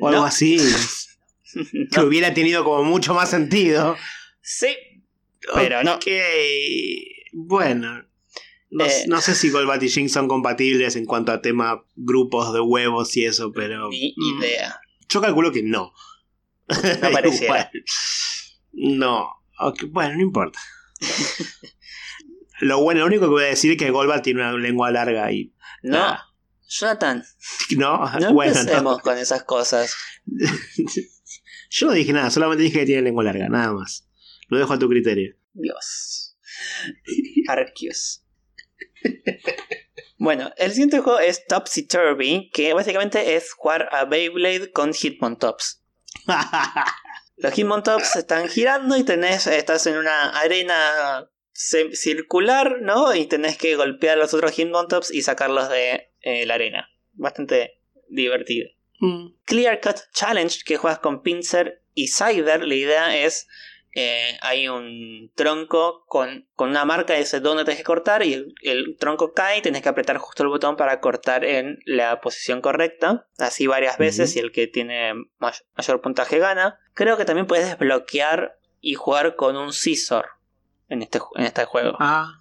o algo No. así. Que No. hubiera tenido como mucho más sentido. Sí, pero no. Ok, Bueno. No, Eh. no sé si Golbat y Jinx son compatibles en cuanto a tema grupos de huevos y eso, pero. Ni mm, idea. Yo calculo que no. No. No. Bueno, no importa. lo bueno, lo único que voy a decir es que Golbat tiene una lengua larga y. No, nada. Jonathan, No, no bueno, no. con esas cosas. Yo no dije nada, solamente dije que tiene lengua larga, nada más. Lo dejo a tu criterio. Dios. Arceus. Bueno, el siguiente juego es Topsy Turvy, que básicamente es jugar a Beyblade con Hitmontops. Los Hitmontops están girando y tenés, estás en una arena circular, ¿no? Y tenés que golpear a los otros Hitmontops y sacarlos de eh, la arena. Bastante divertido. Mm. Clear Cut Challenge, que juegas con Pincer y Cider, la idea es. Eh, hay un tronco con, con una marca y dice dónde tenés que cortar y el, el tronco cae y tenés que apretar justo el botón para cortar en la posición correcta, así varias veces y el que tiene may- mayor puntaje gana. Creo que también puedes desbloquear y jugar con un Scissor en este, en este juego, Ah,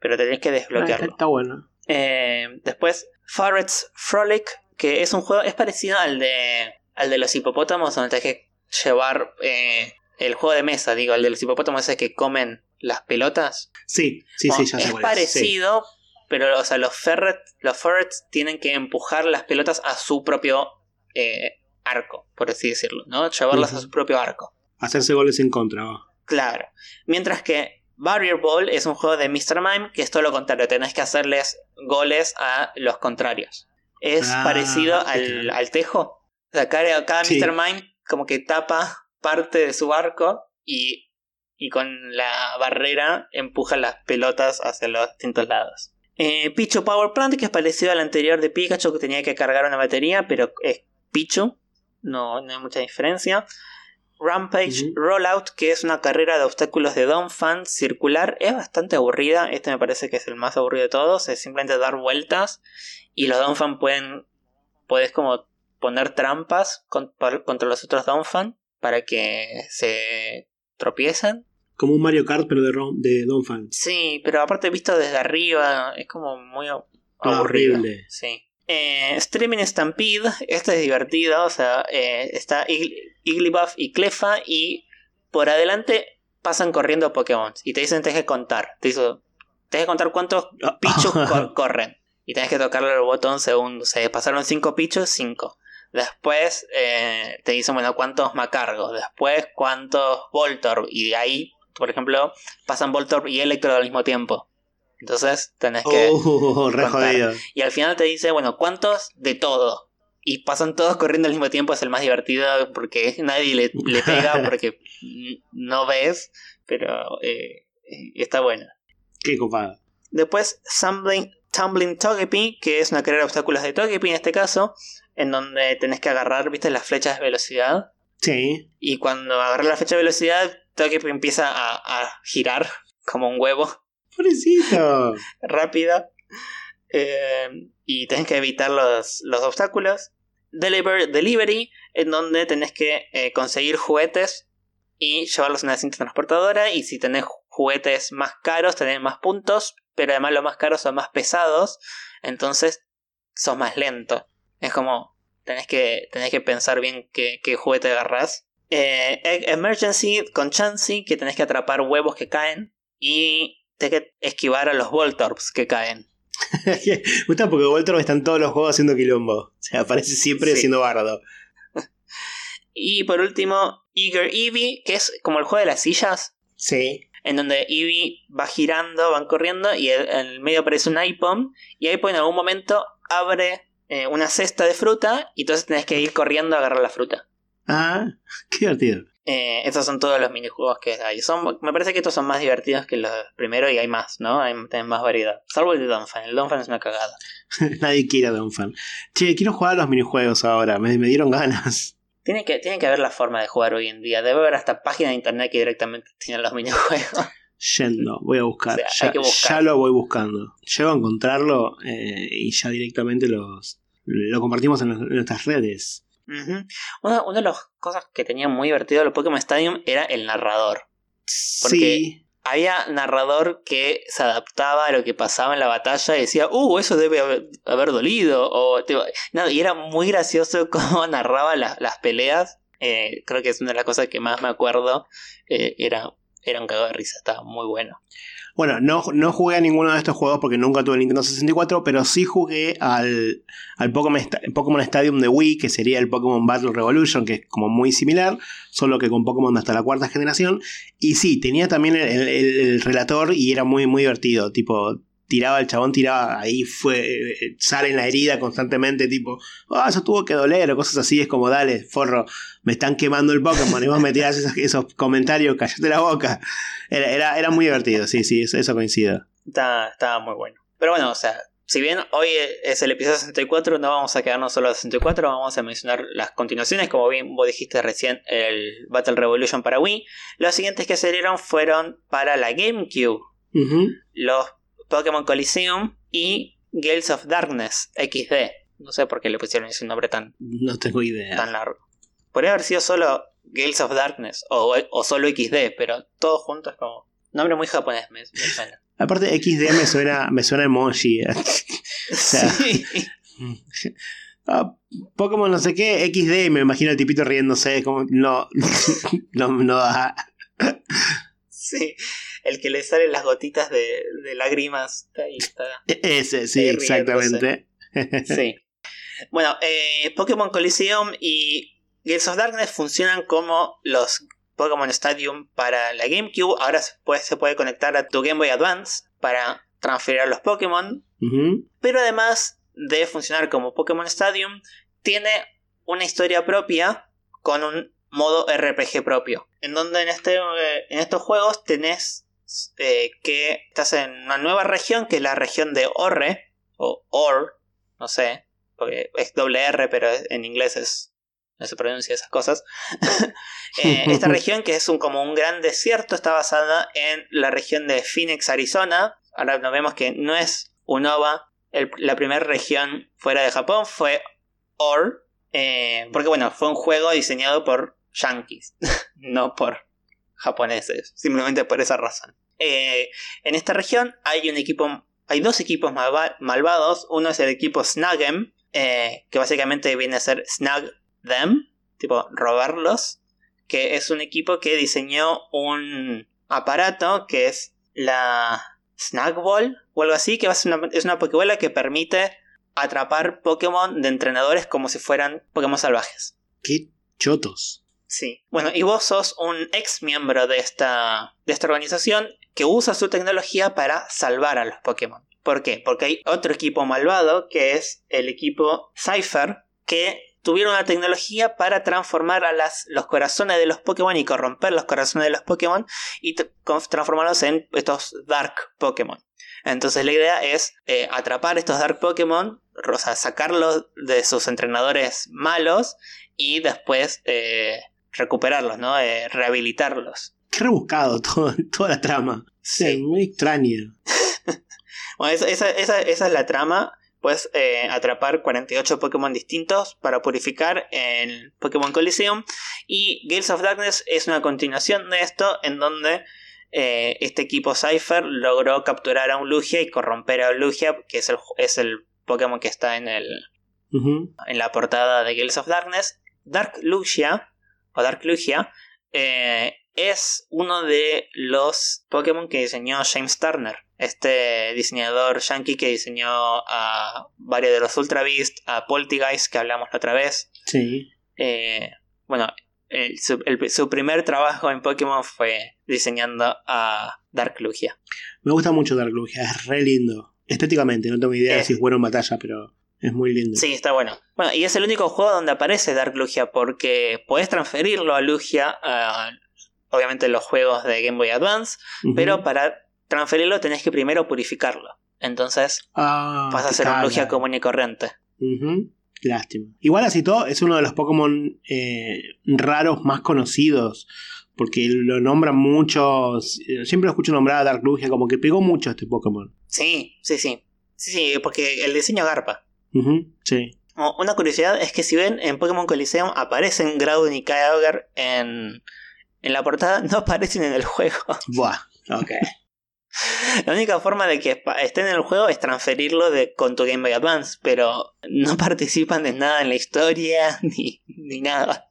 pero tenés que desbloquearlo. está bueno. Eh, después, Farret's Frolic, que es un juego, es parecido al de, al de los hipopótamos, donde tenés que llevar eh, el juego de mesa, digo, el de los hipopótamos ese que comen las pelotas. Sí, sí, sí, Bueno, ya es parecido, pero o sea, los ferret, los ferrets tienen que empujar las pelotas a su propio eh, arco, por así decirlo, ¿no? Llevarlas a su propio arco. Hacerse goles en contra. va. Claro. Mientras que Barrier Ball es un juego de Mr. Mime que es todo lo contrario, tenés que hacerles goles a los contrarios. Es Ah, parecido al, al tejo. O sea, cada, cada Sí. Mr. Mime como que tapa parte de su arco y, y con la barrera empuja las pelotas hacia los distintos lados. Eh, Pichu Power Plant, que es parecido al anterior de Pikachu, que tenía que cargar una batería, pero es Pichu. No, no hay mucha diferencia. Rampage. Rollout, que es una carrera de obstáculos de Donphan circular, es bastante aburrida. Este me parece que es el más aburrido de todos. Es simplemente dar vueltas. Y los Donphan pueden. Puedes como poner trampas contra los otros Donphan para que se tropiecen. Como un Mario Kart, pero de, Ron- de Don Fan. Sí, pero aparte visto desde arriba es como muy Ah, aburrido. horrible. Sí. Eh, Streaming Stampede, este es divertido, o sea, eh, está Ig- Igglybuff y Clefa y por adelante pasan corriendo Pokémon y te dicen tenés que contar, te dicen tenés que contar cuántos pichos cor- corren y tenés que tocarle el botón según se pasaron 5 pichos, 5. Después eh, te dicen, bueno, cuántos Macargos, después cuántos Voltorb y de ahí, por ejemplo, pasan Voltorb y Electro al mismo tiempo. Entonces tenés que... Oh, re jodido. Y al final te dice, bueno, ¿cuántos de todo? Y pasan todos corriendo al mismo tiempo, es el más divertido porque nadie le, le pega porque no ves, pero eh, eh, está bueno. Qué copado. Después, Tumbling, Tumbling Togepi, que es una carrera de obstáculos de Togepi en este caso, en donde tenés que agarrar, viste, las flechas de velocidad. Sí. Y cuando agarras la flecha de velocidad, Togepi empieza a, a girar como un huevo Pobrecito. rápida. Eh, y tenés que evitar los, los obstáculos. Deliver, delivery, en donde tenés que eh, conseguir juguetes y llevarlos a una cinta transportadora. Y si tenés juguetes más caros, tenés más puntos. Pero además los más caros son más pesados. Entonces sos más lento. Es como tenés que, tenés que pensar bien qué, qué juguete agarrás. Eh, Egg Emergency con Chansey, que tenés que atrapar huevos que caen. Y tenés que esquivar a los Voltorbs que caen. Me gusta porque Voltron está en todos los juegos haciendo quilombo. O sea, aparece siempre Sí. siendo bardo. Y por último, Eager Eevee, que es como el juego de las sillas, Sí. en donde Eevee va girando, van corriendo, y en el medio aparece un iPhone, y iPhone en algún momento abre eh, una cesta de fruta, y entonces tenés que ir corriendo a agarrar la fruta. Ah, qué divertido. Eh, estos son todos los minijuegos que hay. Son, me parece que estos son más divertidos que los primeros y hay más, ¿no? Hay tienen más variedad. Salvo el de Donphan. El Donphan es una cagada. Nadie quiere a Don Fan. Che, quiero jugar a los minijuegos ahora. Me, me dieron ganas. Tiene que, tiene que haber la forma de jugar hoy en día. Debe haber hasta páginas de internet que directamente tienen los minijuegos. Yendo, voy a buscar. O sea, ya, buscar. lo voy buscando. Llego a encontrarlo eh, y ya directamente los, lo compartimos en, en nuestras redes. Una, una de las cosas que tenía muy divertido el Pokémon Stadium era el narrador. Porque- Sí. Había narrador que se adaptaba a lo que pasaba en la batalla y decía, uh, eso debe haber, haber dolido. O, tipo, no, y era muy gracioso cómo narraba la- las peleas. Eh, creo que es una de las cosas que más me acuerdo. Eh, era, era un cago de risa, estaba muy bueno. Bueno, no, no jugué a ninguno de estos juegos porque nunca tuve el Nintendo 64, pero sí jugué al, al Pokémon, Pokémon Stadium de Wii, que sería el Pokémon Battle Revolution, que es como muy similar, solo que con Pokémon hasta la cuarta generación. Y sí, tenía también el relator y era muy, muy divertido. Tipo, tiraba el chabón, tiraba ahí, fue, eh, sale en la herida constantemente, tipo, ah, eso tuvo que doler, o cosas así. Es como, dale, forro, me están quemando el Pokémon y vos me tirás esos, esos comentarios, callate la boca. Era, era, era muy divertido, sí, sí, eso, eso coincido. Estaba, estaba muy bueno. Pero bueno, o sea, si bien hoy es el episodio 64, no vamos a quedarnos solo al 64, vamos a mencionar las continuaciones, como bien vos dijiste recién, el Battle Revolution para Wii. Los siguientes que salieron fueron para la GameCube, los Pokémon Coliseum y Gales of Darkness XD. No sé por qué le pusieron ese nombre tan, No tengo idea. tan largo. Podría haber sido solo Gales of Darkness o, o solo XD, pero todo junto es como... Nombre muy japonés, me, me suena. Aparte, XD me suena, me suena emoji. sea, Sí. Ah, Pokémon no sé qué, XD, me imagino el tipito riéndose, como no, no, no da. Sí, el que le salen las gotitas de, de lágrimas. Ahí está. Ese, sí, exactamente. Sí. Bueno, eh, Pokémon Coliseum y Gales of Darkness funcionan como los Pokémon Stadium para la GameCube. Ahora se puede, se puede conectar a tu Game Boy Advance para transferir a los Pokémon. Pero además de funcionar como Pokémon Stadium, tiene una historia propia con un modo RPG propio. En donde en, este, eh, en estos juegos tenés eh, que estás en una nueva región, que es la región de Orre, o Or, no sé, porque es doble R, pero en inglés es, no se pronuncia esas cosas. Eh, esta región, que es un, como un gran desierto, está basada en la región de Phoenix, Arizona. Ahora nos vemos que no es Unova, el- la primera región fuera de Japón fue Or, eh, porque bueno, fue un juego diseñado por yankees, no por japoneses, simplemente por esa razón. Eh, en esta región hay un equipo, hay dos equipos malva- malvados, uno es el equipo Snagem, que básicamente viene a ser Snag Them, tipo robarlos, que es un equipo que diseñó un aparato que es la Snag Ball o algo así, que va a ser una- es una Pokébola que permite atrapar Pokémon de entrenadores como si fueran Pokémon salvajes. Qué chotos. Sí. Bueno, y vos sos un ex miembro de esta, de esta organización que usa su tecnología para salvar a los Pokémon. ¿Por qué? Porque hay otro equipo malvado que es el equipo Cypher que tuvieron una tecnología para transformar a las, los corazones de los Pokémon y corromper los corazones de los Pokémon y transformarlos en estos Dark Pokémon. Entonces la idea es eh, atrapar estos Dark Pokémon, o sea, sacarlos de sus entrenadores malos y después eh, recuperarlos, ¿no? Eh, rehabilitarlos. Qué rebuscado todo, toda la trama. Sí, muy extraño. Bueno, esa, esa- esa- esa es la trama. Puedes eh, atrapar 48 Pokémon distintos para purificar en Pokémon Coliseum. Y Gales of Darkness es una continuación de esto en donde eh, este equipo Cypher logró capturar a un Lugia y corromper a un Lugia, que es el, es el Pokémon que está en, el, en la portada de Gales of Darkness. Dark Lugia, o Dark Lugia, eh, es uno de los Pokémon que diseñó James Turner, este diseñador yankee que diseñó a varios de los Ultra Beast, a Poltergeist que hablamos la otra vez. Sí. Eh, bueno, el- su, el- su primer trabajo en Pokémon fue diseñando a Dark Lugia. Me gusta mucho Dark Lugia, es re lindo. Estéticamente, no tengo idea Eh. si es bueno en batalla, pero es muy lindo. Sí, está bueno. Bueno, y es el único juego donde aparece Dark Lugia porque podés transferirlo a Lugia, a, obviamente los juegos de Game Boy Advance, pero para transferirlo tenés que primero purificarlo. Entonces Ah, vas a ser un. Lugia común y corriente. Lástima. Igual así todo, es uno de los Pokémon eh, raros más conocidos. Porque lo nombran mucho. Siempre lo escucho nombrar a Dark Lugia, como que pegó mucho este Pokémon. Sí, sí, sí. Sí, sí, porque el diseño garpa. Sí. Una curiosidad es que si ven en Pokémon Coliseum aparecen Groudon y Kyogre en, en la portada, no aparecen en el juego. Buah, ok. La única forma de que estén en el juego es transferirlo de, con tu Game Boy Advance, pero no participan de nada en la historia ni, ni nada.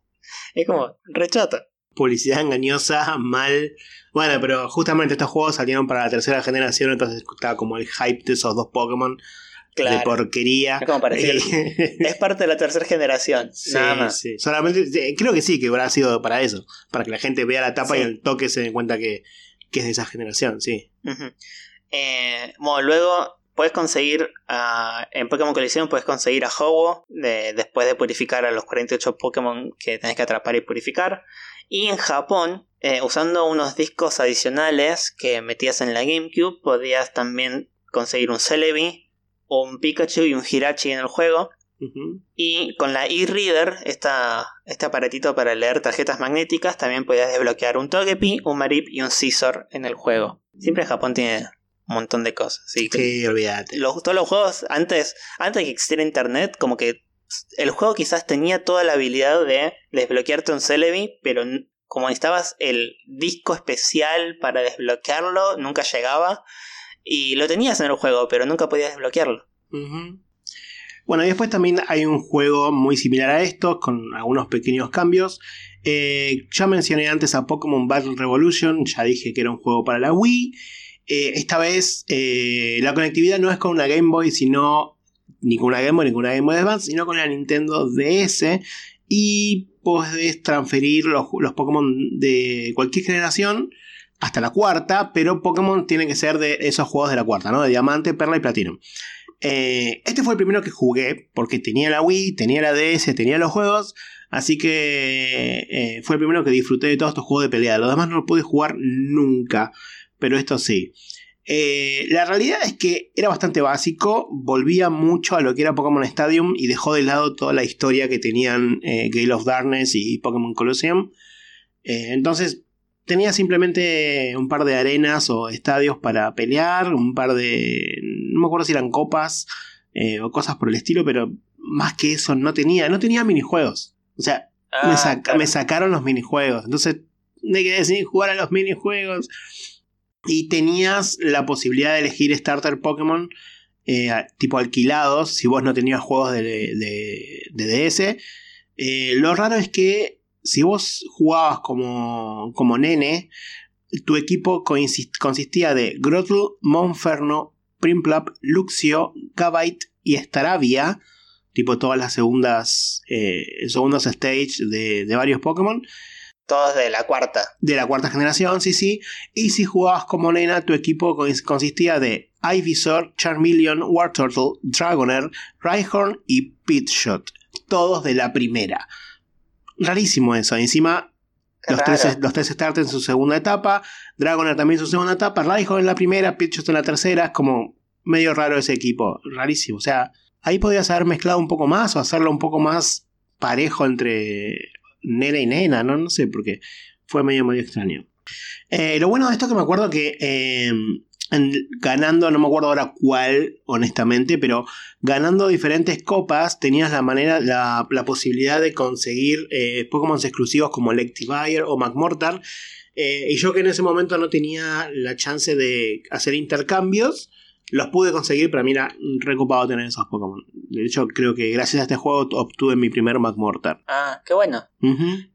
Es como rechato. Publicidad engañosa, mal. Bueno, pero justamente estos juegos salieron para la tercera generación, entonces estaba como el hype de esos dos Pokémon de porquería. Es como para decir, es parte de la tercera generación. Sí, nada más. sí. Solamente, creo que sí, que habrá sido para eso. Para que la gente vea la tapa Sí. y al toque se den cuenta que, que es de esa generación, sí. Eh, bueno, luego puedes conseguir en Pokémon Coliseum puedes conseguir a Ho-Oh de- después de purificar a los 48 Pokémon que tenés que atrapar y purificar. Y en Japón, eh, usando unos discos adicionales que metías en la GameCube, podías también conseguir un Celebi, un Pikachu y un Hirachi en el juego. Y con la e-reader, este aparatito para leer tarjetas magnéticas, también podías desbloquear un Togepi, un Marip y un Scizor en el juego. Siempre Japón tiene un montón de cosas. que Sí, olvídate. los- todos los juegos, antes, antes de que existiera internet, como que el juego quizás tenía toda la habilidad de desbloquearte un Celebi, pero como necesitabas el disco especial para desbloquearlo, nunca llegaba. Y lo tenías en el juego, pero nunca podías desbloquearlo. Bueno, y después también hay un juego muy similar a esto, con algunos pequeños cambios. Eh, ya mencioné antes a Pokémon Battle Revolution, ya dije que era un juego para la Wii. Eh, esta vez eh, la conectividad no es con una Game Boy, sino ni con Game Boy ni Game Boy Advance, sino con la Nintendo DS. Y podés transferir los, los Pokémon de cualquier generación hasta la cuarta, pero Pokémon tiene que ser de esos juegos de la cuarta, ¿no? De Diamante, Perla y Platino. Eh, este fue el primero que jugué porque tenía la Wii, tenía la DS, tenía los juegos. Así que eh, fue el primero que disfruté de todos estos juegos de pelea. Los demás no los pude jugar nunca, pero esto sí. Eh, la realidad es que era bastante básico, volvía mucho a lo que era Pokémon Stadium y dejó de lado toda la historia que tenían Gale of Darkness y Pokémon Colosseum. Entonces tenía simplemente un par de arenas o estadios para pelear, un par de... no me acuerdo si eran copas eh, o cosas por el estilo, pero más que eso no tenía, no tenía minijuegos. O sea, me, Ah, saca- claro. me sacaron los minijuegos. Entonces me quedé sin jugar a los minijuegos. Y tenías la posibilidad de elegir starter Pokémon eh, tipo alquilados si vos no tenías juegos de, de- de DS. Eh, lo raro es que si vos jugabas como, como nene, tu equipo consist- consistía de Grottle, Monferno, Primplap, Luxio, Gabite y Staravia, tipo todas las segundas eh, segundos stage de, de varios Pokémon, Todos de la cuarta. de la cuarta generación, sí, sí. Y si jugabas como nena, tu equipo cons- consistía de Ivysaur, Charmeleon, Wartortle, Dragonair, Rhyhorn y Pitshot. Todos de la primera. Rarísimo eso. Encima, los tres, los tres starters en su segunda etapa. Dragonair también en su segunda etapa. Rhyhorn en la primera, Pitchot en la tercera. Es como medio raro ese equipo. Rarísimo. O sea, ahí podías haber mezclado un poco más o hacerlo un poco más parejo entre nena y nena, ¿no? No sé, porque fue medio, medio extraño. Eh, lo bueno de esto que me acuerdo que eh, ganando, no me acuerdo ahora cuál, honestamente, pero ganando diferentes copas tenías la manera, la, la posibilidad de conseguir eh, Pokémon exclusivos como Electivire o McMortar. Eh, y yo que en ese momento no tenía la chance de hacer intercambios, los pude conseguir, pero mira, recopado tener esos Pokémon. De hecho, creo que gracias a este juego obtuve mi primer McMortar. Ah, qué bueno.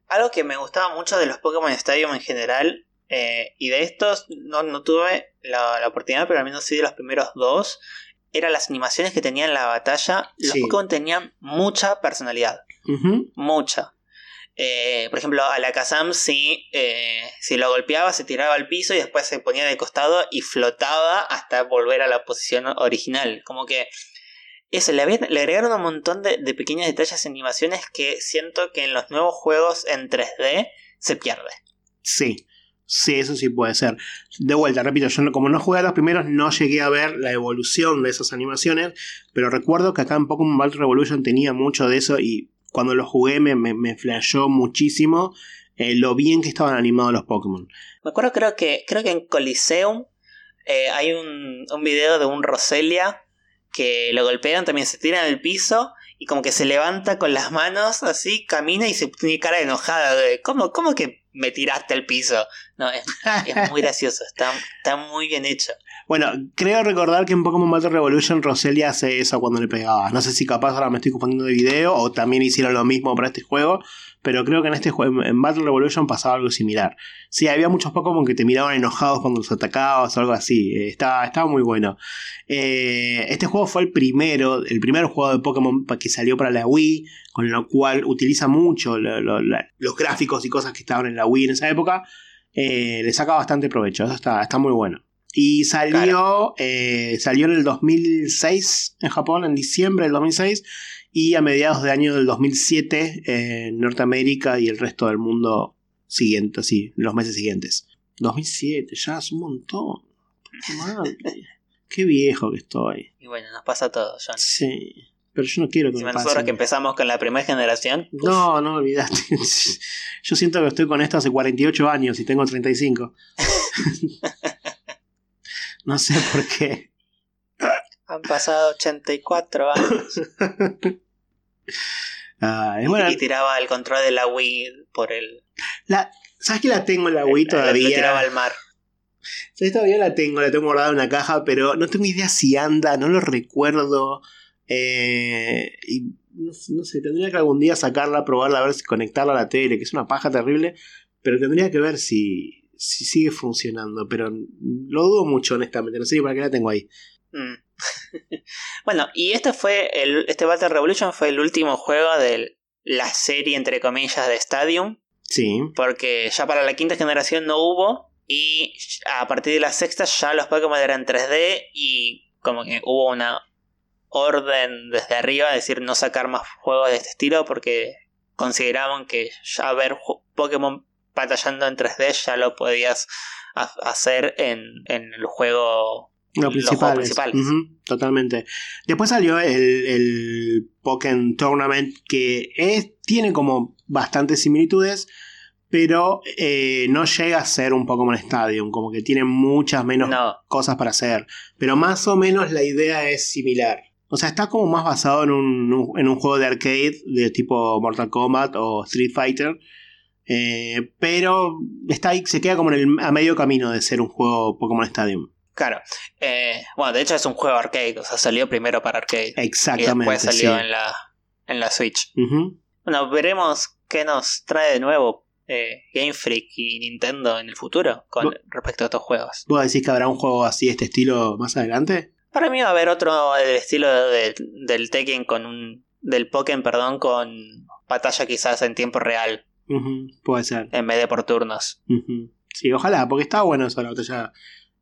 Algo que me gustaba mucho de los Pokémon Stadium en general, eh, y de estos no, no tuve la, la oportunidad, pero al menos sí de los primeros dos, eran las animaciones que tenían en la batalla. Los Sí. Pokémon tenían mucha personalidad, mucha. Eh, por ejemplo, a la Kazam si, eh, si lo golpeaba se tiraba al piso y después se ponía de costado y flotaba hasta volver a la posición original. Como que eso, le, agregaron un montón de, de pequeños detalles y animaciones que siento que en los nuevos juegos en 3D se pierde. Sí, sí, eso sí puede ser. De vuelta, repito, yo no- como no jugué a los primeros, no llegué a ver la evolución de esas animaciones, pero recuerdo que acá en Pokémon Battle Revolution tenía mucho de eso y cuando lo jugué me, me, me flashó muchísimo eh, lo bien que estaban animados los Pokémon. Me acuerdo, creo que, creo que en Coliseum eh, hay un, un video de un Roselia que lo golpean, también se tira el piso y como que se levanta con las manos así, camina y se tiene cara enojada. De, ¿Cómo, ¿Cómo que me tiraste al piso? No, es, muy gracioso, está, está muy bien hecho. Bueno, creo recordar que en Pokémon Battle Revolution Roselia hace eso cuando le pegaba. No sé si capaz ahora me estoy confundiendo de video o también hicieron lo mismo para este juego, pero creo que en este juego, en Battle Revolution pasaba algo similar. Sí, había muchos Pokémon que te miraban enojados cuando los atacabas o algo así. Eh, estaba, estaba muy bueno. Eh, este juego fue el primero, el primer juego de Pokémon que salió para la Wii, con lo cual utiliza mucho lo- lo- la- los gráficos y cosas que estaban en la Wii en esa época. Eh, le saca bastante provecho, eso está, está muy bueno. Y salió, eh, salió en el 2006 en Japón, en diciembre del 2006, y a mediados de año del 2007 en Norteamérica y el resto del mundo siguiente, sí, en los meses siguientes. 2007, ya es un montón. Madre. Qué viejo que estoy. Y bueno, nos pasa a todos, John. Sí, pero yo no quiero que Encima me pase. nosotros que empezamos con la primera generación, uf, No, no olvidaste. Yo siento que estoy con esto hace 48 años y tengo 35. no sé por qué. Han pasado 84 años. Ah, es buena- Y tiraba el control de la Wii por el... la- ¿Sabes que la tengo en la Wii Lo, lo tiraba todavía? al mar. ¿Sabes? Todavía la tengo, la tengo guardada en una caja, pero no tengo idea si anda, no lo recuerdo. Eh, y no, no sé, tendría que algún día sacarla, probarla, a ver si conectarla a la tele, que es una paja terrible, pero tendría que ver si, si sigue funcionando, pero lo dudo mucho, honestamente, no sé para qué la tengo ahí. Mm. bueno, y este fue el, este Battle Revolution fue el último juego de la serie entre comillas de Stadium, Sí, porque ya para la quinta generación no hubo y a partir de la sexta ya los Pokémon eran 3D y como que hubo una orden desde arriba de decir no sacar más juegos de este estilo porque consideraban que ya ver Pokémon batallando en 3D ya lo podías ha- hacer en, en el juego principales. principales. Ujú, totalmente. Después salió el, el Pokémon Tournament, que es, tiene como bastantes similitudes, pero eh, no llega a ser un Pokémon Stadium, como que tiene muchas menos no cosas para hacer. Pero más o menos la idea es similar. O sea, está como más basado en un, en un juego de arcade de tipo Mortal Kombat o Street Fighter. eh, pero está ahí, se queda como en el, a medio camino de ser un juego Pokémon Stadium. Claro. Eh, bueno, de hecho es un juego arcade, o sea, salió primero para arcade. Y Exactamente. después salió sí. en, la, en la Switch. Bueno, veremos qué nos trae de nuevo eh, Game Freak y Nintendo en el futuro con respecto a estos juegos. ¿Vos decís que habrá un juego así de este estilo más adelante? Para mí va a haber otro del estilo de- del Tekken con un. del Pokémon, perdón, con batalla quizás en tiempo real Puede ser. en vez de por turnos. Sí, ojalá, porque estaba bueno eso la batalla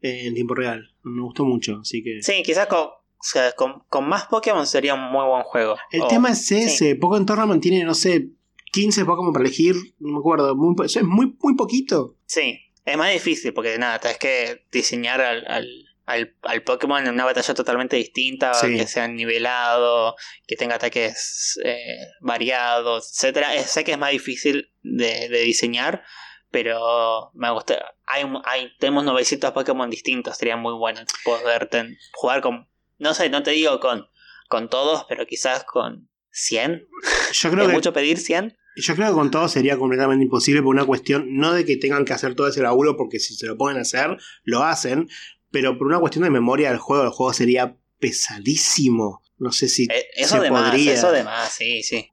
en tiempo real. Me gustó mucho, así que. Sí, quizás con, o sea, con, con más Pokémon sería un muy buen juego. El O- tema es ese. sí. Pokémon Tournament tiene, no sé, 15 Pokémon para elegir. No me acuerdo. Muy, eso es muy, muy poquito. Sí, es más difícil porque nada, tenés que diseñar al, al, al, al Pokémon en una batalla totalmente distinta, Sí. que sea nivelado, que tenga ataques eh, variados, etcétera. Eh, sé que es más difícil de, de diseñar, pero me gusta. Hay, hay, tenemos 900 Pokémon distintos, sería muy bueno poder ten- jugar con. No sé, no te digo con, con todos, pero quizás con 100. Yo creo ¿Es que. mucho pedir 100? Yo creo que con todo sería completamente imposible por una cuestión, no de que tengan que hacer todo ese laburo, porque si se lo a hacer, lo hacen, pero por una cuestión de memoria del juego, el juego sería pesadísimo. No sé si Eh, eso se de más, podría. eso de más, sí, sí.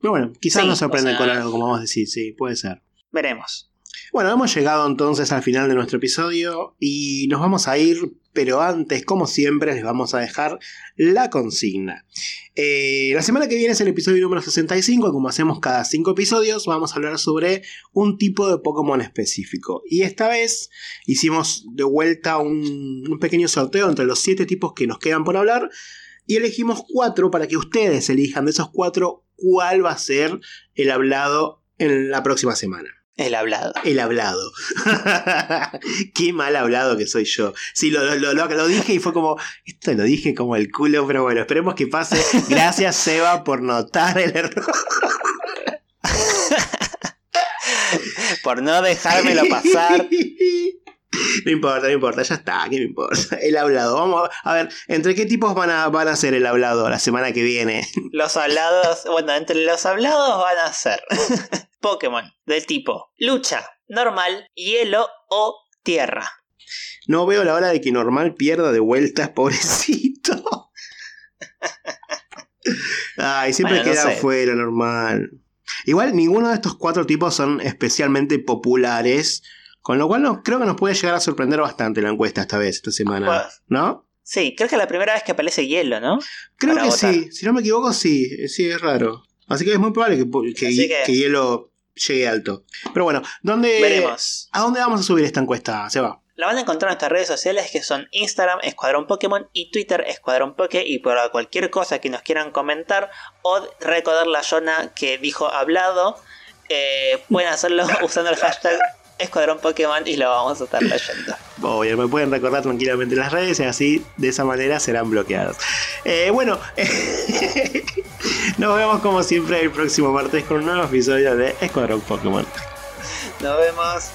Pero bueno, quizás Sí, nos sorprenden o sea- con algo, como vamos a decir, sí, puede ser. Veremos. Bueno, hemos llegado entonces al final de nuestro episodio y nos vamos a ir, pero antes, como siempre, les vamos a dejar la consigna. Eh, la semana que viene es el episodio número 65, como hacemos cada 5 episodios, vamos a hablar sobre un tipo de Pokémon específico. Y esta vez hicimos de vuelta un, un pequeño sorteo entre los 7 tipos que nos quedan por hablar y elegimos 4 para que ustedes elijan de esos 4 cuál va a ser el hablado en la próxima semana. El hablado. El hablado. Qué mal hablado que soy yo. Sí, lo, lo, lo, lo dije y fue como. Esto lo dije como el culo, pero bueno, esperemos que pase. Gracias, Seba, por notar el error. Por no dejármelo pasar. No importa, no importa, ya está, ¿qué me importa? El hablado, vamos a ver, ¿entre qué tipos van a, van a ser el hablado la semana que viene? Los hablados, bueno, entre los hablados van a ser Pokémon del tipo lucha, normal, hielo o tierra. No veo la hora de que normal pierda de vueltas, pobrecito. Ay, siempre Bueno, no queda sé. fuera normal. Igual ninguno de estos cuatro tipos son especialmente populares, con lo cual no, creo que nos puede llegar a sorprender bastante la encuesta esta vez, esta semana, ¿no? Sí, creo que es la primera vez que aparece hielo, ¿no? Creo para que votar. sí, si no me equivoco, sí, sí, es raro. Así que es muy probable que, que, Así que- que hielo llegue alto. Pero bueno, ¿dónde, Veremos. ¿a dónde vamos a subir esta encuesta, Seba? La van a encontrar en nuestras redes sociales que son Instagram Escuadrón Pokémon y Twitter Escuadrón Poké y por cualquier cosa que nos quieran comentar o recordar la zona que dijo hablado, eh, pueden hacerlo usando el hashtag Escuadrón Pokémon y lo vamos a estar leyendo. Obvio, me pueden recordar tranquilamente en las redes y así de esa manera serán bloqueados. Eh, bueno, nos vemos como siempre el próximo martes con un nuevo episodio de Escuadrón Pokémon. Nos vemos.